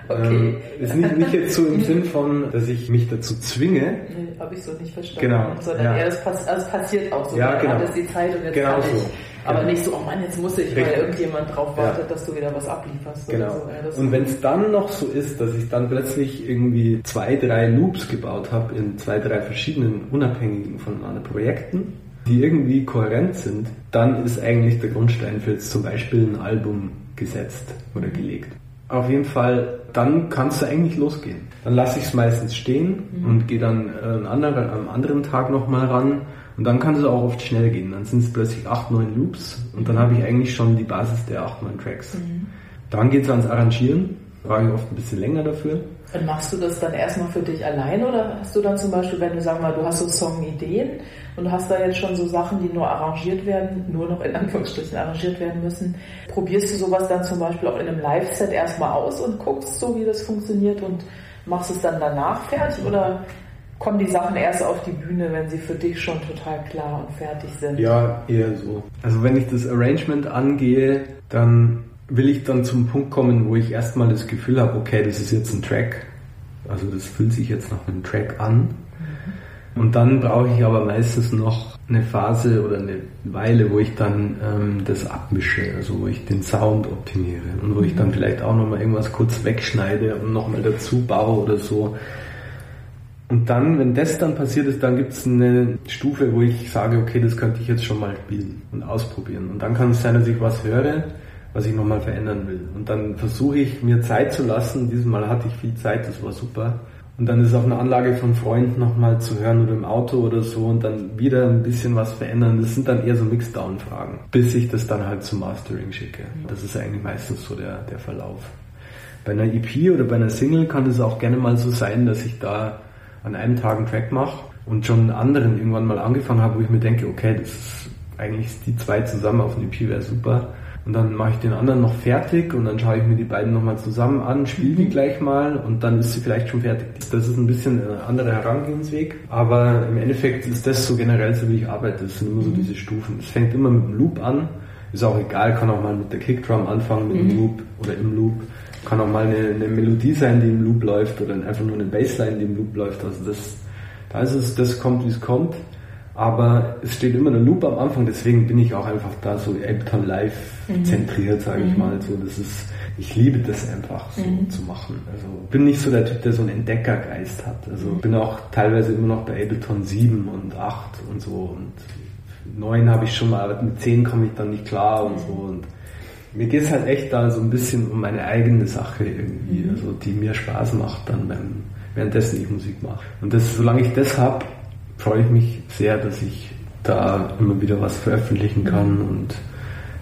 Speaker 3: okay. Ähm, ist nicht, nicht jetzt so im Sinn von, dass ich mich dazu zwinge.
Speaker 1: Nee, habe ich so nicht verstanden.
Speaker 3: Genau.
Speaker 1: Sondern
Speaker 3: ja.
Speaker 1: eher, es, pass, also passiert auch so.
Speaker 3: Ja, genau.
Speaker 1: Hat die Zeit und jetzt
Speaker 3: genau
Speaker 1: kann ich. Aber
Speaker 3: genau.
Speaker 1: nicht so, oh Mann, jetzt muss ich, weil irgendjemand drauf wartet, ja. dass du wieder was ablieferst.
Speaker 3: Genau.
Speaker 1: So.
Speaker 3: und wenn es dann noch so ist, dass ich dann plötzlich irgendwie zwei, drei Loops gebaut habe in zwei, drei verschiedenen unabhängigen voneinander Projekten, die irgendwie kohärent sind, dann ist eigentlich der Grundstein für jetzt zum Beispiel ein Album gesetzt oder gelegt. Auf jeden Fall, dann kannst du eigentlich losgehen. Dann lasse ich es meistens stehen mhm. und gehe dann äh, anderen, am anderen Tag nochmal ran und dann kann es auch oft schnell gehen. Dann sind es plötzlich acht, neun Loops und dann habe ich eigentlich schon die Basis der acht, neun Tracks. Mhm. Dann geht es ans Arrangieren, brauche ich oft ein bisschen länger dafür.
Speaker 1: Und machst du das dann erstmal für dich alleine oder hast du dann zum Beispiel, wenn du sag mal, du hast so Songideen und du hast da jetzt schon so Sachen, die nur arrangiert werden, nur noch in Anführungsstrichen arrangiert werden müssen, probierst du sowas dann zum Beispiel auch in einem Live-Set erstmal aus und guckst so, wie das funktioniert und machst es dann danach fertig oder kommen die Sachen erst auf die Bühne, wenn sie für dich schon total klar und fertig sind?
Speaker 3: Ja, eher so. Also wenn ich das Arrangement angehe, dann will ich dann zum Punkt kommen, wo ich erstmal das Gefühl habe, okay, das ist jetzt ein Track. Also das fühlt sich jetzt nach einem Track an. Und dann brauche ich aber meistens noch eine Phase oder eine Weile, wo ich dann ähm, das abmische, also wo ich den Sound optimiere und wo ich dann vielleicht auch nochmal irgendwas kurz wegschneide und nochmal dazu baue oder so. Und dann, wenn das dann passiert ist, dann gibt es eine Stufe, wo ich sage, okay, das könnte ich jetzt schon mal spielen und ausprobieren. Und dann kann es sein, dass ich was höre, was ich nochmal verändern will. Und dann versuche ich mir Zeit zu lassen. Dieses Mal hatte ich viel Zeit, das war super. Und dann ist es auf einer Anlage von Freunden nochmal zu hören oder im Auto oder so und dann wieder ein bisschen was verändern. Das sind dann eher so Mixdown-Fragen, bis ich das dann halt zum Mastering schicke. Das ist eigentlich meistens so der, der Verlauf. Bei einer EP oder bei einer Single kann es auch gerne mal so sein, dass ich da an einem Tag einen Track mache und schon einen anderen irgendwann mal angefangen habe, wo ich mir denke, okay, das ist eigentlich die zwei zusammen auf einer EP wäre super. Und dann mache ich den anderen noch fertig und dann schaue ich mir die beiden nochmal zusammen an, spiele die gleich mal und dann ist sie vielleicht schon fertig. Das ist ein bisschen ein anderer Herangehensweg, aber im Endeffekt ist das so generell so, wie ich arbeite. Das sind immer so diese Stufen. Es fängt immer mit dem Loop an, ist auch egal, kann auch mal mit der Kickdrum anfangen, mit dem mhm. Loop oder im Loop. Kann auch mal eine, eine, Melodie sein, die im Loop läuft oder einfach nur eine Bassline, die im Loop läuft. Also das, da ist es, das kommt, wie es kommt. Aber es steht immer der Loop am Anfang, deswegen bin ich auch einfach da so Ableton Live mhm. zentriert, sage ich mhm. mal. So, das ist, ich liebe das einfach so mhm. zu machen. Also bin nicht so der Typ, der so einen Entdeckergeist hat. Also mhm. bin auch teilweise immer noch bei Ableton 7 und 8 und so und 9 habe ich schon mal, aber mit 10 komme ich dann nicht klar und so und mir geht es halt echt da so ein bisschen um meine eigene Sache irgendwie, mhm. also die mir Spaß macht dann beim, währenddessen ich Musik mache. Und das, solange ich das habe, freue ich mich sehr, dass ich da immer wieder was veröffentlichen kann und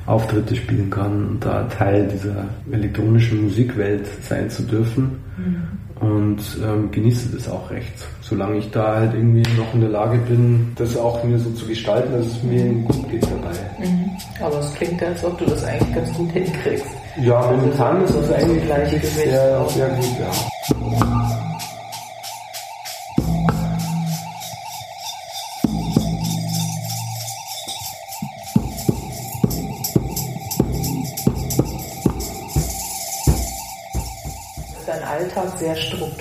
Speaker 3: Auftritte spielen kann und da Teil dieser elektronischen Musikwelt sein zu dürfen. Mhm. Und ähm, genieße das auch recht, solange ich da halt irgendwie noch in der Lage bin, das auch mir so zu gestalten, dass es mir gut geht dabei.
Speaker 1: Mhm. Aber es klingt ja, als ob du das eigentlich ganz gut hinkriegst.
Speaker 3: Ja, momentan ist es eigentlich sehr, sehr gut, ja.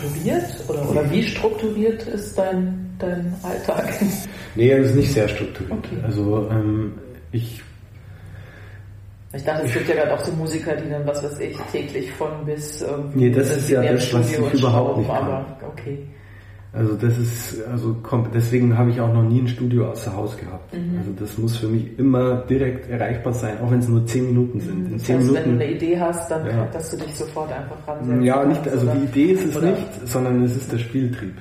Speaker 1: Strukturiert? Oder, oder wie strukturiert ist dein, dein Alltag? *laughs*
Speaker 3: Nee, er ist nicht sehr strukturiert. Okay. Also ähm, ich
Speaker 1: ich dachte, es gibt ja gerade auch so Musiker, die dann, was weiß ich, täglich von bis
Speaker 3: irgendwie. Nee, das ist ja das, was ich überhaupt nicht kann. Aber
Speaker 1: okay.
Speaker 3: Also das ist, also deswegen habe ich auch noch nie ein Studio außer Haus gehabt. Mhm. Also das muss für mich immer direkt erreichbar sein, auch wenn es nur zehn Minuten sind.
Speaker 1: In das heißt, Minuten, wenn du eine Idee hast, dann ja. dass du dich sofort einfach ransetzt.
Speaker 3: Ja, nicht, also die Idee ist es oder? nicht, sondern es ist der Spieltrieb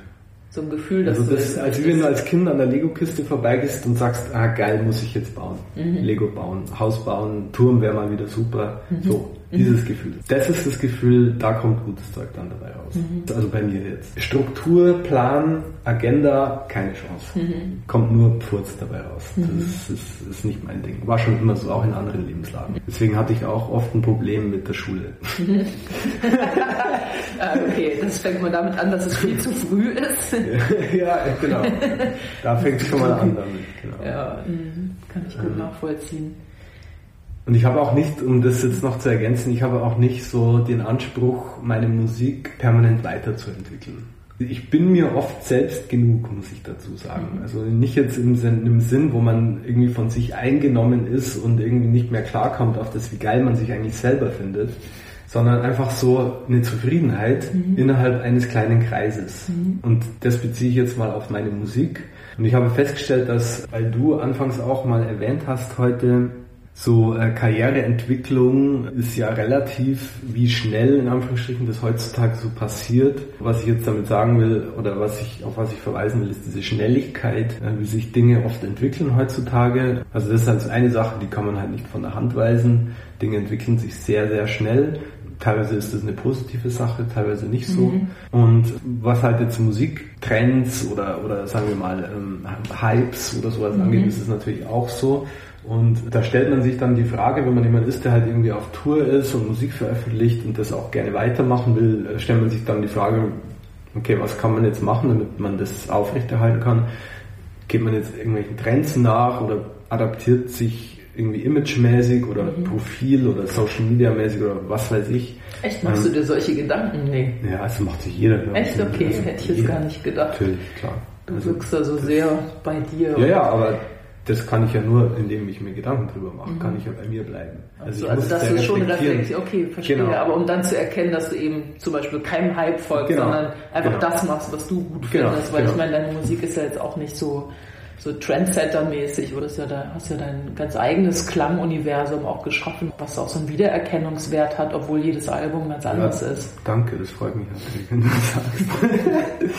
Speaker 1: so ein Gefühl, dass
Speaker 3: also das, als wenn du als Kind an der Lego-Kiste vorbeigehst und sagst, ah geil, muss ich jetzt bauen, mhm. Lego bauen, Haus bauen, Turm wäre mal wieder super, mhm. so mhm. dieses Gefühl. Das ist das Gefühl, da kommt gutes Zeug dann dabei raus. Mhm. Also bei mir jetzt. Struktur, Plan, Agenda, keine Chance. Mhm. Kommt nur Pfurz dabei raus. Das mhm. ist, ist, ist, nicht mein Ding. War schon immer so, auch in anderen Lebenslagen. Deswegen hatte ich auch oft ein Problem mit der Schule. *laughs* *laughs*
Speaker 1: ah, okay, das fängt man damit an, dass es viel zu früh ist. *laughs*
Speaker 3: ja, genau. Da fängt es schon mal an damit. Genau.
Speaker 1: Ja, mhm. kann ich gut nachvollziehen.
Speaker 3: Und ich habe auch nicht, um das jetzt noch zu ergänzen, ich habe auch nicht so den Anspruch, meine Musik permanent weiterzuentwickeln. Ich bin mir oft selbst genug, muss ich dazu sagen. Mhm. Also nicht jetzt im Sinn, im Sinn, wo man irgendwie von sich eingenommen ist und irgendwie nicht mehr klarkommt auf das, wie geil man sich eigentlich selber findet, sondern einfach so eine Zufriedenheit mhm. innerhalb eines kleinen Kreises. Mhm. Und das beziehe ich jetzt mal auf meine Musik. Und ich habe festgestellt, dass, weil du anfangs auch mal erwähnt hast heute, so äh, Karriereentwicklung ist ja relativ, wie schnell in Anführungsstrichen das heutzutage so passiert. Was ich jetzt damit sagen will oder was ich auf was ich verweisen will, ist diese Schnelligkeit, äh, wie sich Dinge oft entwickeln heutzutage. Also das ist halt eine Sache, die kann man halt nicht von der Hand weisen. Dinge entwickeln sich sehr sehr schnell Teilweise ist das eine positive Sache, teilweise nicht so. Mhm. Und was halt jetzt Musiktrends oder, oder sagen wir mal ähm, Hypes oder sowas mhm. angeht, ist es natürlich auch so. Und da stellt man sich dann die Frage, wenn man jemand ist, der halt irgendwie auf Tour ist und Musik veröffentlicht und das auch gerne weitermachen will, äh, stellt man sich dann die Frage, okay, was kann man jetzt machen, damit man das aufrechterhalten kann? Geht man jetzt irgendwelchen Trends nach oder adaptiert sich irgendwie imagemäßig oder mhm. Profil oder Social Media mäßig oder was weiß ich.
Speaker 1: Echt, machst ähm, du dir solche Gedanken? Nee.
Speaker 3: Ja, das macht sich jeder.
Speaker 1: Echt? Okay, hätte ich jetzt gar nicht gedacht.
Speaker 3: Natürlich, klar.
Speaker 1: Du also, wirkst da so sehr bei dir.
Speaker 3: Ja, ja, aber das kann ich ja nur, indem ich mir Gedanken drüber mache, mhm. kann ich ja bei mir bleiben.
Speaker 1: Also, also, also dass du schon reflektierst, okay, verstehe, genau. aber um dann zu erkennen, dass du eben zum Beispiel keinem Hype folgst, genau. sondern einfach genau. das machst, was du gut genau. findest, weil ich genau. meine, deine Musik ist ja jetzt auch nicht so so Trendsetter-mäßig, oder ja da, hast ja dein ganz eigenes Klanguniversum auch geschaffen, was auch so einen Wiedererkennungswert hat, obwohl jedes Album ganz anders
Speaker 3: ja,
Speaker 1: ist.
Speaker 3: Danke, das freut mich natürlich, wenn du das sagst. *laughs*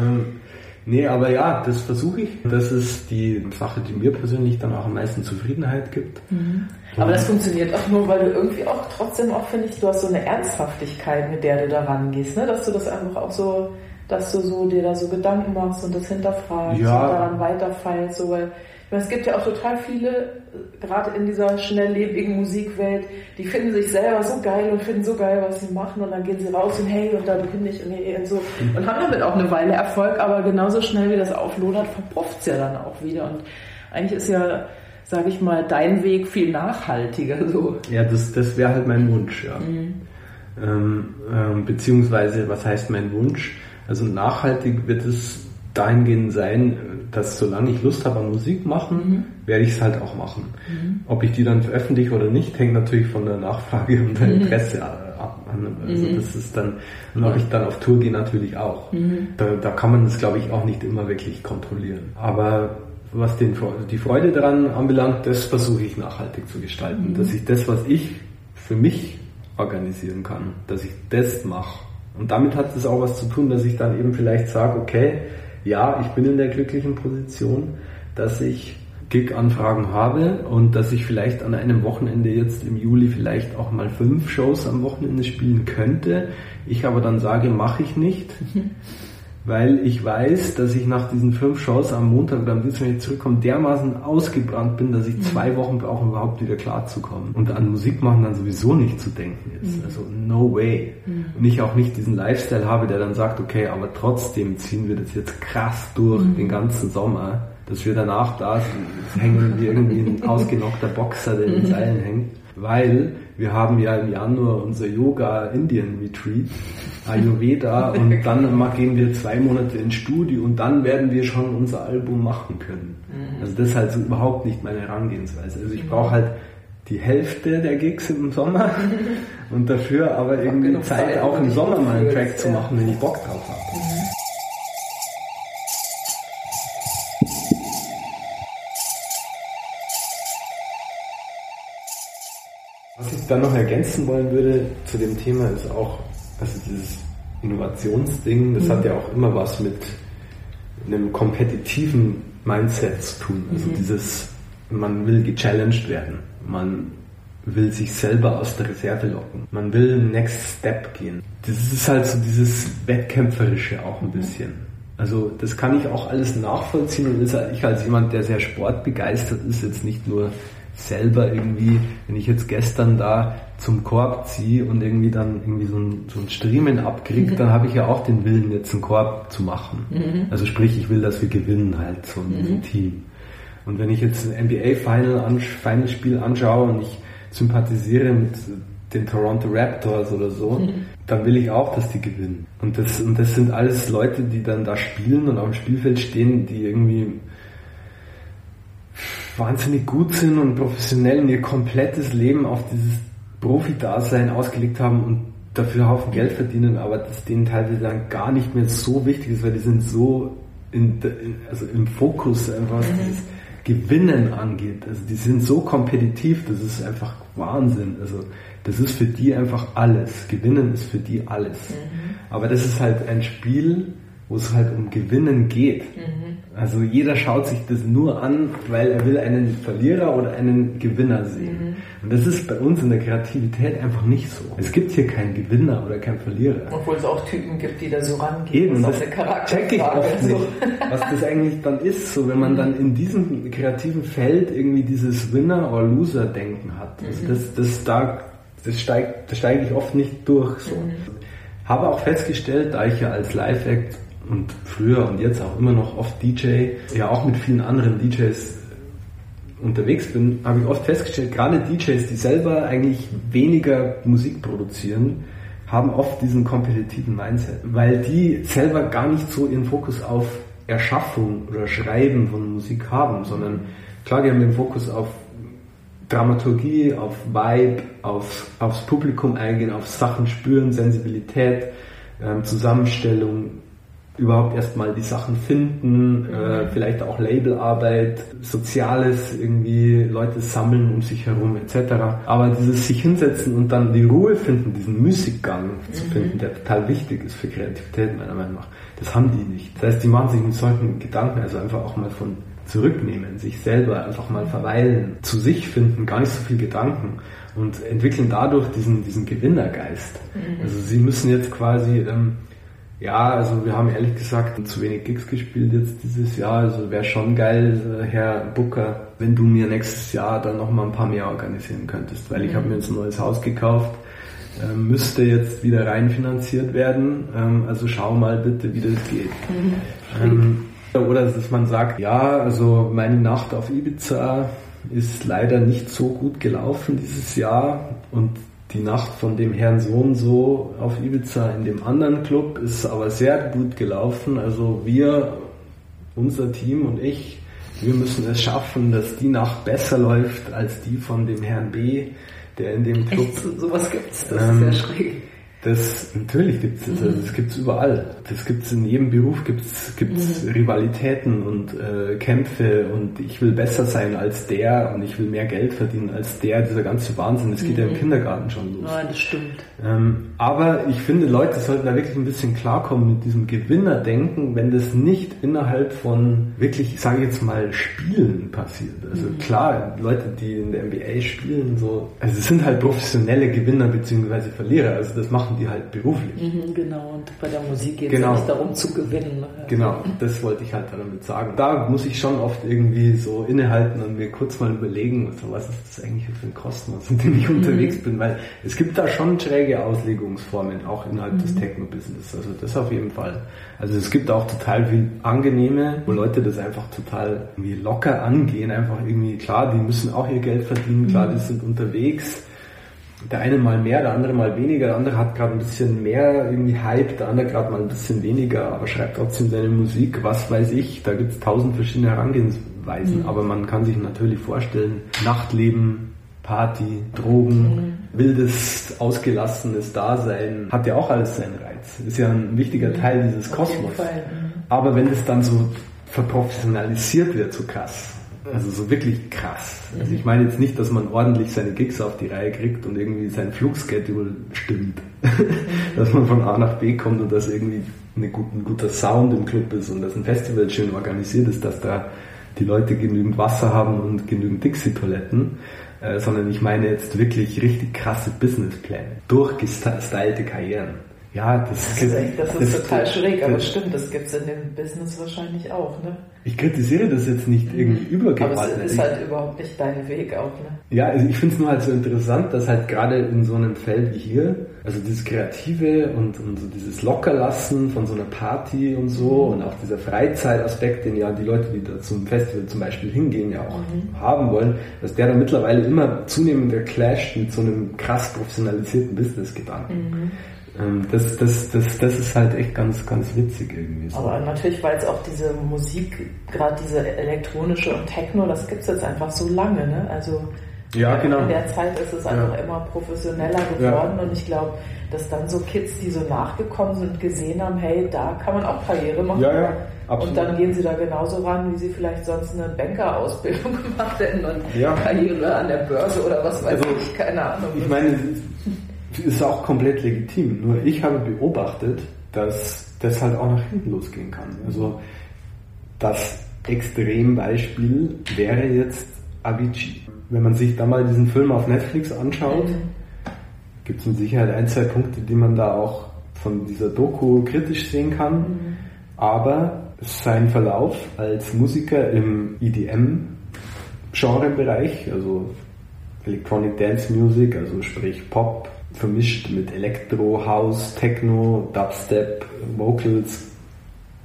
Speaker 3: ähm, nee, aber ja, das versuche ich. Das ist die Sache, die mir persönlich dann auch am meisten Zufriedenheit gibt.
Speaker 1: Mhm. Aber das funktioniert auch nur, weil du irgendwie auch trotzdem auch, finde ich, du hast so eine Ernsthaftigkeit, mit der du da rangehst, ne? dass du das einfach auch so dass du so dir da so Gedanken machst und das hinterfragst ja. und daran weiterfeilst, so weil es gibt ja auch total viele, gerade in dieser schnelllebigen Musikwelt, die finden sich selber so geil und finden so geil, was sie machen und dann gehen sie raus und hey und da bin ich und, hey, und so und haben damit auch eine Weile Erfolg, aber genauso schnell wie das auflodert, verpufft es ja dann auch wieder und eigentlich ist ja, sage ich mal, dein Weg viel nachhaltiger so.
Speaker 3: Ja, das, das wäre halt mein Wunsch, ja. Mhm. Ähm, ähm, beziehungsweise, was heißt mein Wunsch? Also nachhaltig wird es dahingehend sein, dass solange ich Lust habe an Musik machen, mhm. werde ich es halt auch machen. Mhm. Ob ich die dann veröffentliche oder nicht, hängt natürlich von der Nachfrage und der mhm. Interesse ab. Also mhm. das ist dann, und ob ich dann auf Tour gehe, natürlich auch. Mhm. Da, da kann man das, glaube ich, auch nicht immer wirklich kontrollieren. Aber was den, die Freude daran anbelangt, das versuche ich nachhaltig zu gestalten. Dass ich das, was ich für mich organisieren kann, dass ich das mache und damit hat es auch was zu tun, dass ich dann eben vielleicht sage, okay, ja, ich bin in der glücklichen Position, dass ich Gig-Anfragen habe und dass ich vielleicht an einem Wochenende jetzt im Juli vielleicht auch mal fünf Shows am Wochenende spielen könnte. Ich aber dann sage, mache ich nicht, *laughs* weil ich weiß, dass ich nach diesen fünf Shows am Montag oder am Dienstag, wenn ich zurückkomme, dermaßen ausgebrannt bin, dass ich zwei mhm. Wochen brauche, um überhaupt wieder klarzukommen. Und an Musik machen dann sowieso nicht zu denken ist. Mhm. Also no way. Mhm. Und ich auch nicht diesen Lifestyle habe, der dann sagt, okay, aber trotzdem ziehen wir das jetzt krass durch den ganzen Sommer, dass wir danach da sind, hängen wie irgendwie ein *laughs* ausgenockter Boxer, der in den Seilen hängt weil wir haben ja im Januar unser Yoga Indian Retreat, Ayurveda und dann gehen wir zwei Monate ins Studio und dann werden wir schon unser Album machen können. Mhm. Also das ist halt so überhaupt nicht meine Herangehensweise. Also ich brauche halt die Hälfte der Gigs im Sommer *laughs* und dafür aber irgendwie Zeit, auch im Sommer mal einen Track zu machen, wenn ich Bock drauf habe. Dann noch ergänzen wollen würde zu dem Thema ist auch, also dieses Innovationsding, das mhm. hat ja auch immer was mit einem kompetitiven Mindset zu tun. Also mhm. dieses, man will gechallenged werden, man will sich selber aus der Reserve locken, man will Next Step gehen. Das ist halt so dieses Wettkämpferische auch ein mhm. bisschen. Also das kann ich auch alles nachvollziehen und ich als jemand, der sehr sportbegeistert ist, jetzt nicht nur selber irgendwie, wenn ich jetzt gestern da zum Korb ziehe und irgendwie dann irgendwie so ein, so ein Striemen abkriege, mhm. dann habe ich ja auch den Willen, jetzt einen Korb zu machen. Mhm. Also sprich, ich will, dass wir gewinnen halt, so ein mhm. Team. Und wenn ich jetzt ein NBA-Final Final Spiel anschaue und ich sympathisiere mit den Toronto Raptors oder so, mhm. Dann will ich auch, dass die gewinnen. Und das, und das sind alles Leute, die dann da spielen und auf dem Spielfeld stehen, die irgendwie wahnsinnig gut sind und professionell und ihr komplettes Leben auf dieses Profi-Dasein ausgelegt haben und dafür einen Haufen Geld verdienen, aber das denen teilweise dann gar nicht mehr so wichtig ist, weil die sind so in, also im Fokus einfach was mhm. das Gewinnen angeht. Also die sind so kompetitiv, das ist einfach Wahnsinn. Also das ist für die einfach alles. Gewinnen ist für die alles. Mhm. Aber das ist halt ein Spiel, wo es halt um Gewinnen geht. Mhm. Also jeder schaut sich das nur an, weil er will einen Verlierer oder einen Gewinner sehen. Mhm. Und das ist bei uns in der Kreativität einfach nicht so. Es gibt hier keinen Gewinner oder keinen Verlierer.
Speaker 1: Obwohl es auch Typen gibt, die da so rangehen.
Speaker 3: Eben, das, check ich oft so. nicht, *laughs* was das eigentlich dann ist, so wenn man mhm. dann in diesem kreativen Feld irgendwie dieses Winner- or Loser-Denken hat. Also mhm. das, das, da, das steigt, das steige ich oft nicht durch. So. Mhm habe auch festgestellt, da ich ja als Live-Act und früher und jetzt auch immer noch oft DJ, ja auch mit vielen anderen DJs unterwegs bin, habe ich oft festgestellt, gerade DJs, die selber eigentlich weniger Musik produzieren, haben oft diesen kompetitiven Mindset, weil die selber gar nicht so ihren Fokus auf Erschaffung oder Schreiben von Musik haben, sondern klar, die haben den Fokus auf Dramaturgie, auf Vibe, auf, aufs Publikum eingehen, auf Sachen spüren, Sensibilität, ähm, Zusammenstellung, überhaupt erstmal die Sachen finden, äh, vielleicht auch Labelarbeit, Soziales, irgendwie Leute sammeln um sich herum etc. Aber dieses sich hinsetzen und dann die Ruhe finden, diesen Musikgang zu mhm. finden, der total wichtig ist für Kreativität meiner Meinung nach, das haben die nicht. Das heißt, die machen sich mit solchen Gedanken also einfach auch mal von zurücknehmen, sich selber einfach mal verweilen, zu sich finden, gar nicht so viel Gedanken und entwickeln dadurch diesen, diesen Gewinnergeist. Mhm. Also sie müssen jetzt quasi ähm, ja, also wir haben ehrlich gesagt zu wenig Gigs gespielt jetzt dieses Jahr. Also wäre schon geil, äh, Herr Booker, wenn du mir nächstes Jahr dann noch mal ein paar mehr organisieren könntest, weil ich mhm. habe mir jetzt ein neues Haus gekauft, äh, müsste jetzt wieder reinfinanziert werden. Ähm, also schau mal bitte, wie das geht. Mhm. Oder dass man sagt, ja, also meine Nacht auf Ibiza ist leider nicht so gut gelaufen dieses Jahr und die Nacht von dem Herrn so und so auf Ibiza in dem anderen Club ist aber sehr gut gelaufen. Also wir, unser Team und ich, wir müssen es schaffen, dass die Nacht besser läuft als die von dem Herrn B, der in dem Club.
Speaker 1: Echt? Sowas gibt's, das ähm, ist sehr schräg.
Speaker 3: Das natürlich gibt es, also das gibt's überall. Das gibt's in jedem Beruf gibt's gibt's mhm. Rivalitäten und äh, Kämpfe und ich will besser sein als der und ich will mehr Geld verdienen als der. Dieser ganze Wahnsinn, das geht mhm. ja im mhm. Kindergarten schon los.
Speaker 1: Ja, das stimmt.
Speaker 3: Ähm, aber ich finde, Leute sollten da wirklich ein bisschen klarkommen mit diesem Gewinnerdenken, wenn das nicht innerhalb von wirklich, sage ich jetzt mal, Spielen passiert. Also mhm. klar, Leute, die in der NBA spielen, so, also es sind halt professionelle Gewinner bzw. Verlierer. Also das machen machen die halt beruflich.
Speaker 1: Mhm, genau, und bei der Musik geht es genau. nicht darum zu gewinnen. Ne?
Speaker 3: Genau, *laughs* das wollte ich halt damit sagen. Da muss ich schon oft irgendwie so innehalten und mir kurz mal überlegen, so, was ist das eigentlich für ein Kosmos, in dem ich mhm. unterwegs bin, weil es gibt da schon schräge Auslegungsformen, auch innerhalb mhm. des Techno-Business. Also das auf jeden Fall. Also es gibt auch total viel angenehme, wo Leute das einfach total irgendwie locker angehen, einfach irgendwie, klar, die müssen auch ihr Geld verdienen, klar, mhm. die sind unterwegs der eine mal mehr, der andere mal weniger, der andere hat gerade ein bisschen mehr irgendwie Hype, der andere gerade mal ein bisschen weniger, aber schreibt trotzdem seine Musik, was weiß ich, da gibt es tausend verschiedene Herangehensweisen, mhm. aber man kann sich natürlich vorstellen, Nachtleben, Party, Drogen, mhm. wildes, ausgelassenes Dasein, hat ja auch alles seinen Reiz, ist ja ein wichtiger Teil dieses Kosmos. Mhm. Aber wenn es dann so verprofessionalisiert wird, so krass, also so wirklich krass. Also ich meine jetzt nicht, dass man ordentlich seine Gigs auf die Reihe kriegt und irgendwie sein Flugschedule stimmt. *laughs* dass man von A nach B kommt und dass irgendwie eine gut, ein guter Sound im Club ist und dass ein Festival schön organisiert ist, dass da die Leute genügend Wasser haben und genügend Dixie-Toiletten. Äh, sondern ich meine jetzt wirklich richtig krasse Businesspläne, durchgestylte Karrieren. Ja, das,
Speaker 1: das ist, echt, das ist das, total das, schräg, aber stimmt, das gibt es in dem Business wahrscheinlich auch, ne?
Speaker 3: Ich kritisiere das jetzt nicht irgendwie mhm. übergeordnet.
Speaker 1: Aber es ist halt überhaupt nicht dein Weg auch, ne?
Speaker 3: Ja, also ich finde es nur halt so interessant, dass halt gerade in so einem Feld wie hier, also dieses Kreative und, und so dieses Lockerlassen von so einer Party und so mhm. und auch dieser Freizeitaspekt, den ja die Leute, die da zum Festival zum Beispiel hingehen, ja auch mhm. haben wollen, dass der dann mittlerweile immer zunehmender clasht mit so einem krass professionalisierten Business-Gedanken. Ähm, das, das, das, das ist halt echt ganz, ganz witzig irgendwie.
Speaker 1: So. Aber natürlich, weil es auch diese Musik, gerade diese elektronische und Techno, das gibt es jetzt einfach so lange, ne? Also
Speaker 3: ja, genau.
Speaker 1: in der Zeit ist es einfach ja. immer professioneller geworden ja. und ich glaube, dass dann so Kids, die so nachgekommen sind, gesehen haben, hey, da kann man auch Karriere machen.
Speaker 3: Ja, ja,
Speaker 1: absolut. Und dann gehen sie da genauso ran, wie sie vielleicht sonst eine Bankerausbildung *laughs* gemacht hätten und ja. Karriere an der Börse oder was weiß also, ich, keine Ahnung.
Speaker 3: Ich meine, ist auch komplett legitim. Nur ich habe beobachtet, dass das halt auch nach hinten losgehen kann. Also das Extrembeispiel wäre jetzt Avicii. Wenn man sich da mal diesen Film auf Netflix anschaut, gibt es mit Sicherheit ein, zwei Punkte, die man da auch von dieser Doku kritisch sehen kann. Mhm. Aber sein Verlauf als Musiker im EDM-Genrebereich, also Electronic Dance Music, also sprich Pop, vermischt mit Elektro, House, Techno, Dubstep, Vocals,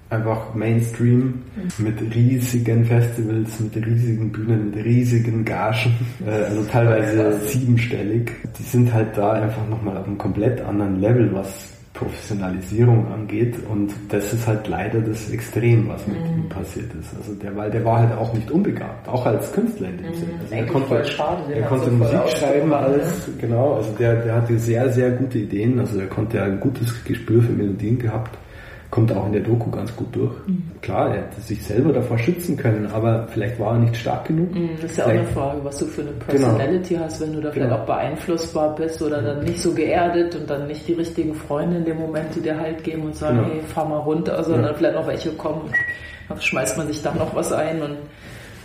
Speaker 3: einfach Mainstream mhm. mit riesigen Festivals, mit riesigen Bühnen, mit riesigen Gagen, *laughs* äh, also teilweise siebenstellig. Die sind halt da einfach nochmal auf einem komplett anderen Level, was Professionalisierung angeht und das ist halt leider das Extrem, was mit mhm. ihm passiert ist. Also der, weil der war halt auch nicht unbegabt, auch als Künstler in dem mhm. Sinne. Also er konnte, schade, er konnte Musik schreiben, alles, genau, also der, der hatte sehr, sehr gute Ideen, also er konnte ja ein gutes Gespür für Melodien gehabt kommt auch in der Doku ganz gut durch. Mhm. Klar, er hätte sich selber davor schützen können, aber vielleicht war er nicht stark genug.
Speaker 1: Mhm, das ist ja vielleicht, auch eine Frage, was du für eine genau. Personality genau. hast, wenn du da vielleicht genau. auch beeinflussbar bist oder dann nicht so geerdet und dann nicht die richtigen Freunde in dem Moment, die dir halt geben und sagen, genau. hey, fahr mal runter, sondern ja. vielleicht noch welche kommen. Dann schmeißt man sich da noch was ein und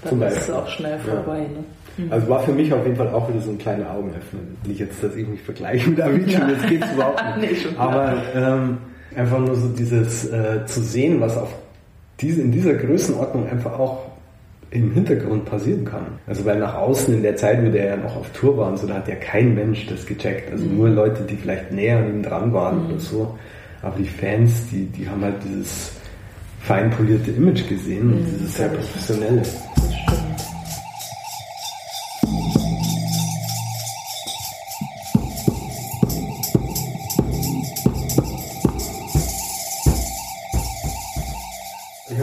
Speaker 1: dann ist es auch schnell vorbei. Ne?
Speaker 3: Mhm. Also war für mich auf jeden Fall auch wieder so ein kleiner Augenöffner. Nicht jetzt, dass ich mich vergleiche mit Avicii, *laughs* ja. das geht's überhaupt nicht. nee, Aber ähm, einfach nur so dieses äh, zu sehen, was auf diese, in dieser Größenordnung einfach auch im Hintergrund passieren kann. Also weil nach außen in der Zeit, wo der ja noch auf Tour war und so, da hat ja kein Mensch das gecheckt. Also mhm. nur Leute, die vielleicht näher an ihm dran waren mhm. oder so. Aber die Fans, die, die haben halt dieses fein polierte Image gesehen und mhm, dieses sehr professionelle.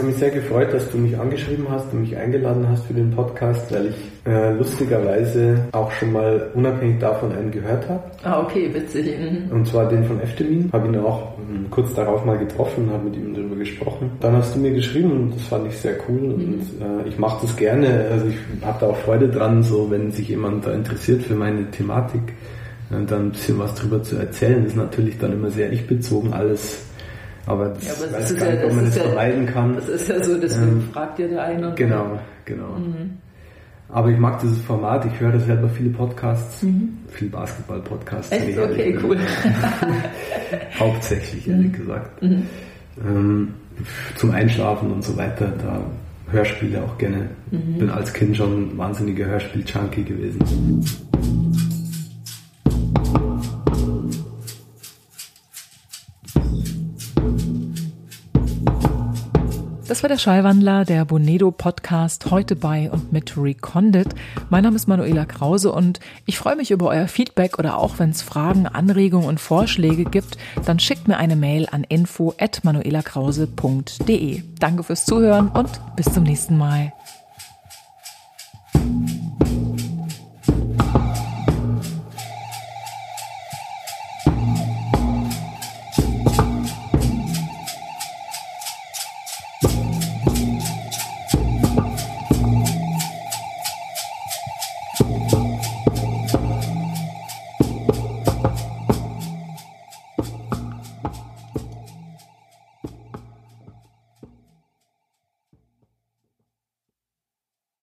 Speaker 3: Mich sehr gefreut, dass du mich angeschrieben hast und mich eingeladen hast für den Podcast, weil ich äh, lustigerweise auch schon mal unabhängig davon einen gehört habe.
Speaker 1: Ah, okay, witzig. Mhm.
Speaker 3: Und zwar den von Eftemin. Habe ihn auch ähm, kurz darauf mal getroffen habe mit ihm darüber gesprochen. Dann hast du mir geschrieben und das fand ich sehr cool mhm. und äh, ich mache das gerne. Also ich habe da auch Freude dran, so wenn sich jemand da interessiert für meine Thematik, äh, dann ein bisschen was drüber zu erzählen. Das ist natürlich dann immer sehr ich-bezogen alles aber das, ja, aber weiß gar ja, nicht, ob man das ja, vermeiden kann.
Speaker 1: Das ist ja so, deswegen ähm, fragt ja der eine.
Speaker 3: Genau, genau. Mhm. Aber ich mag dieses Format, ich höre selber viele Podcasts, mhm. viel Basketball-Podcasts.
Speaker 1: Echt? Okay, cool. *laughs*
Speaker 3: Hauptsächlich, ehrlich mhm. gesagt. Mhm. Ähm, zum Einschlafen und so weiter, da Hörspiele auch gerne. Mhm. Bin als Kind schon wahnsinniger Hörspiel-Junkie gewesen.
Speaker 4: Das war der Schallwandler, der Bonedo Podcast, heute bei und mit Recondit. Mein Name ist Manuela Krause und ich freue mich über euer Feedback oder auch wenn es Fragen, Anregungen und Vorschläge gibt, dann schickt mir eine Mail an info.manuelakrause.de. Danke fürs Zuhören und bis zum nächsten Mal.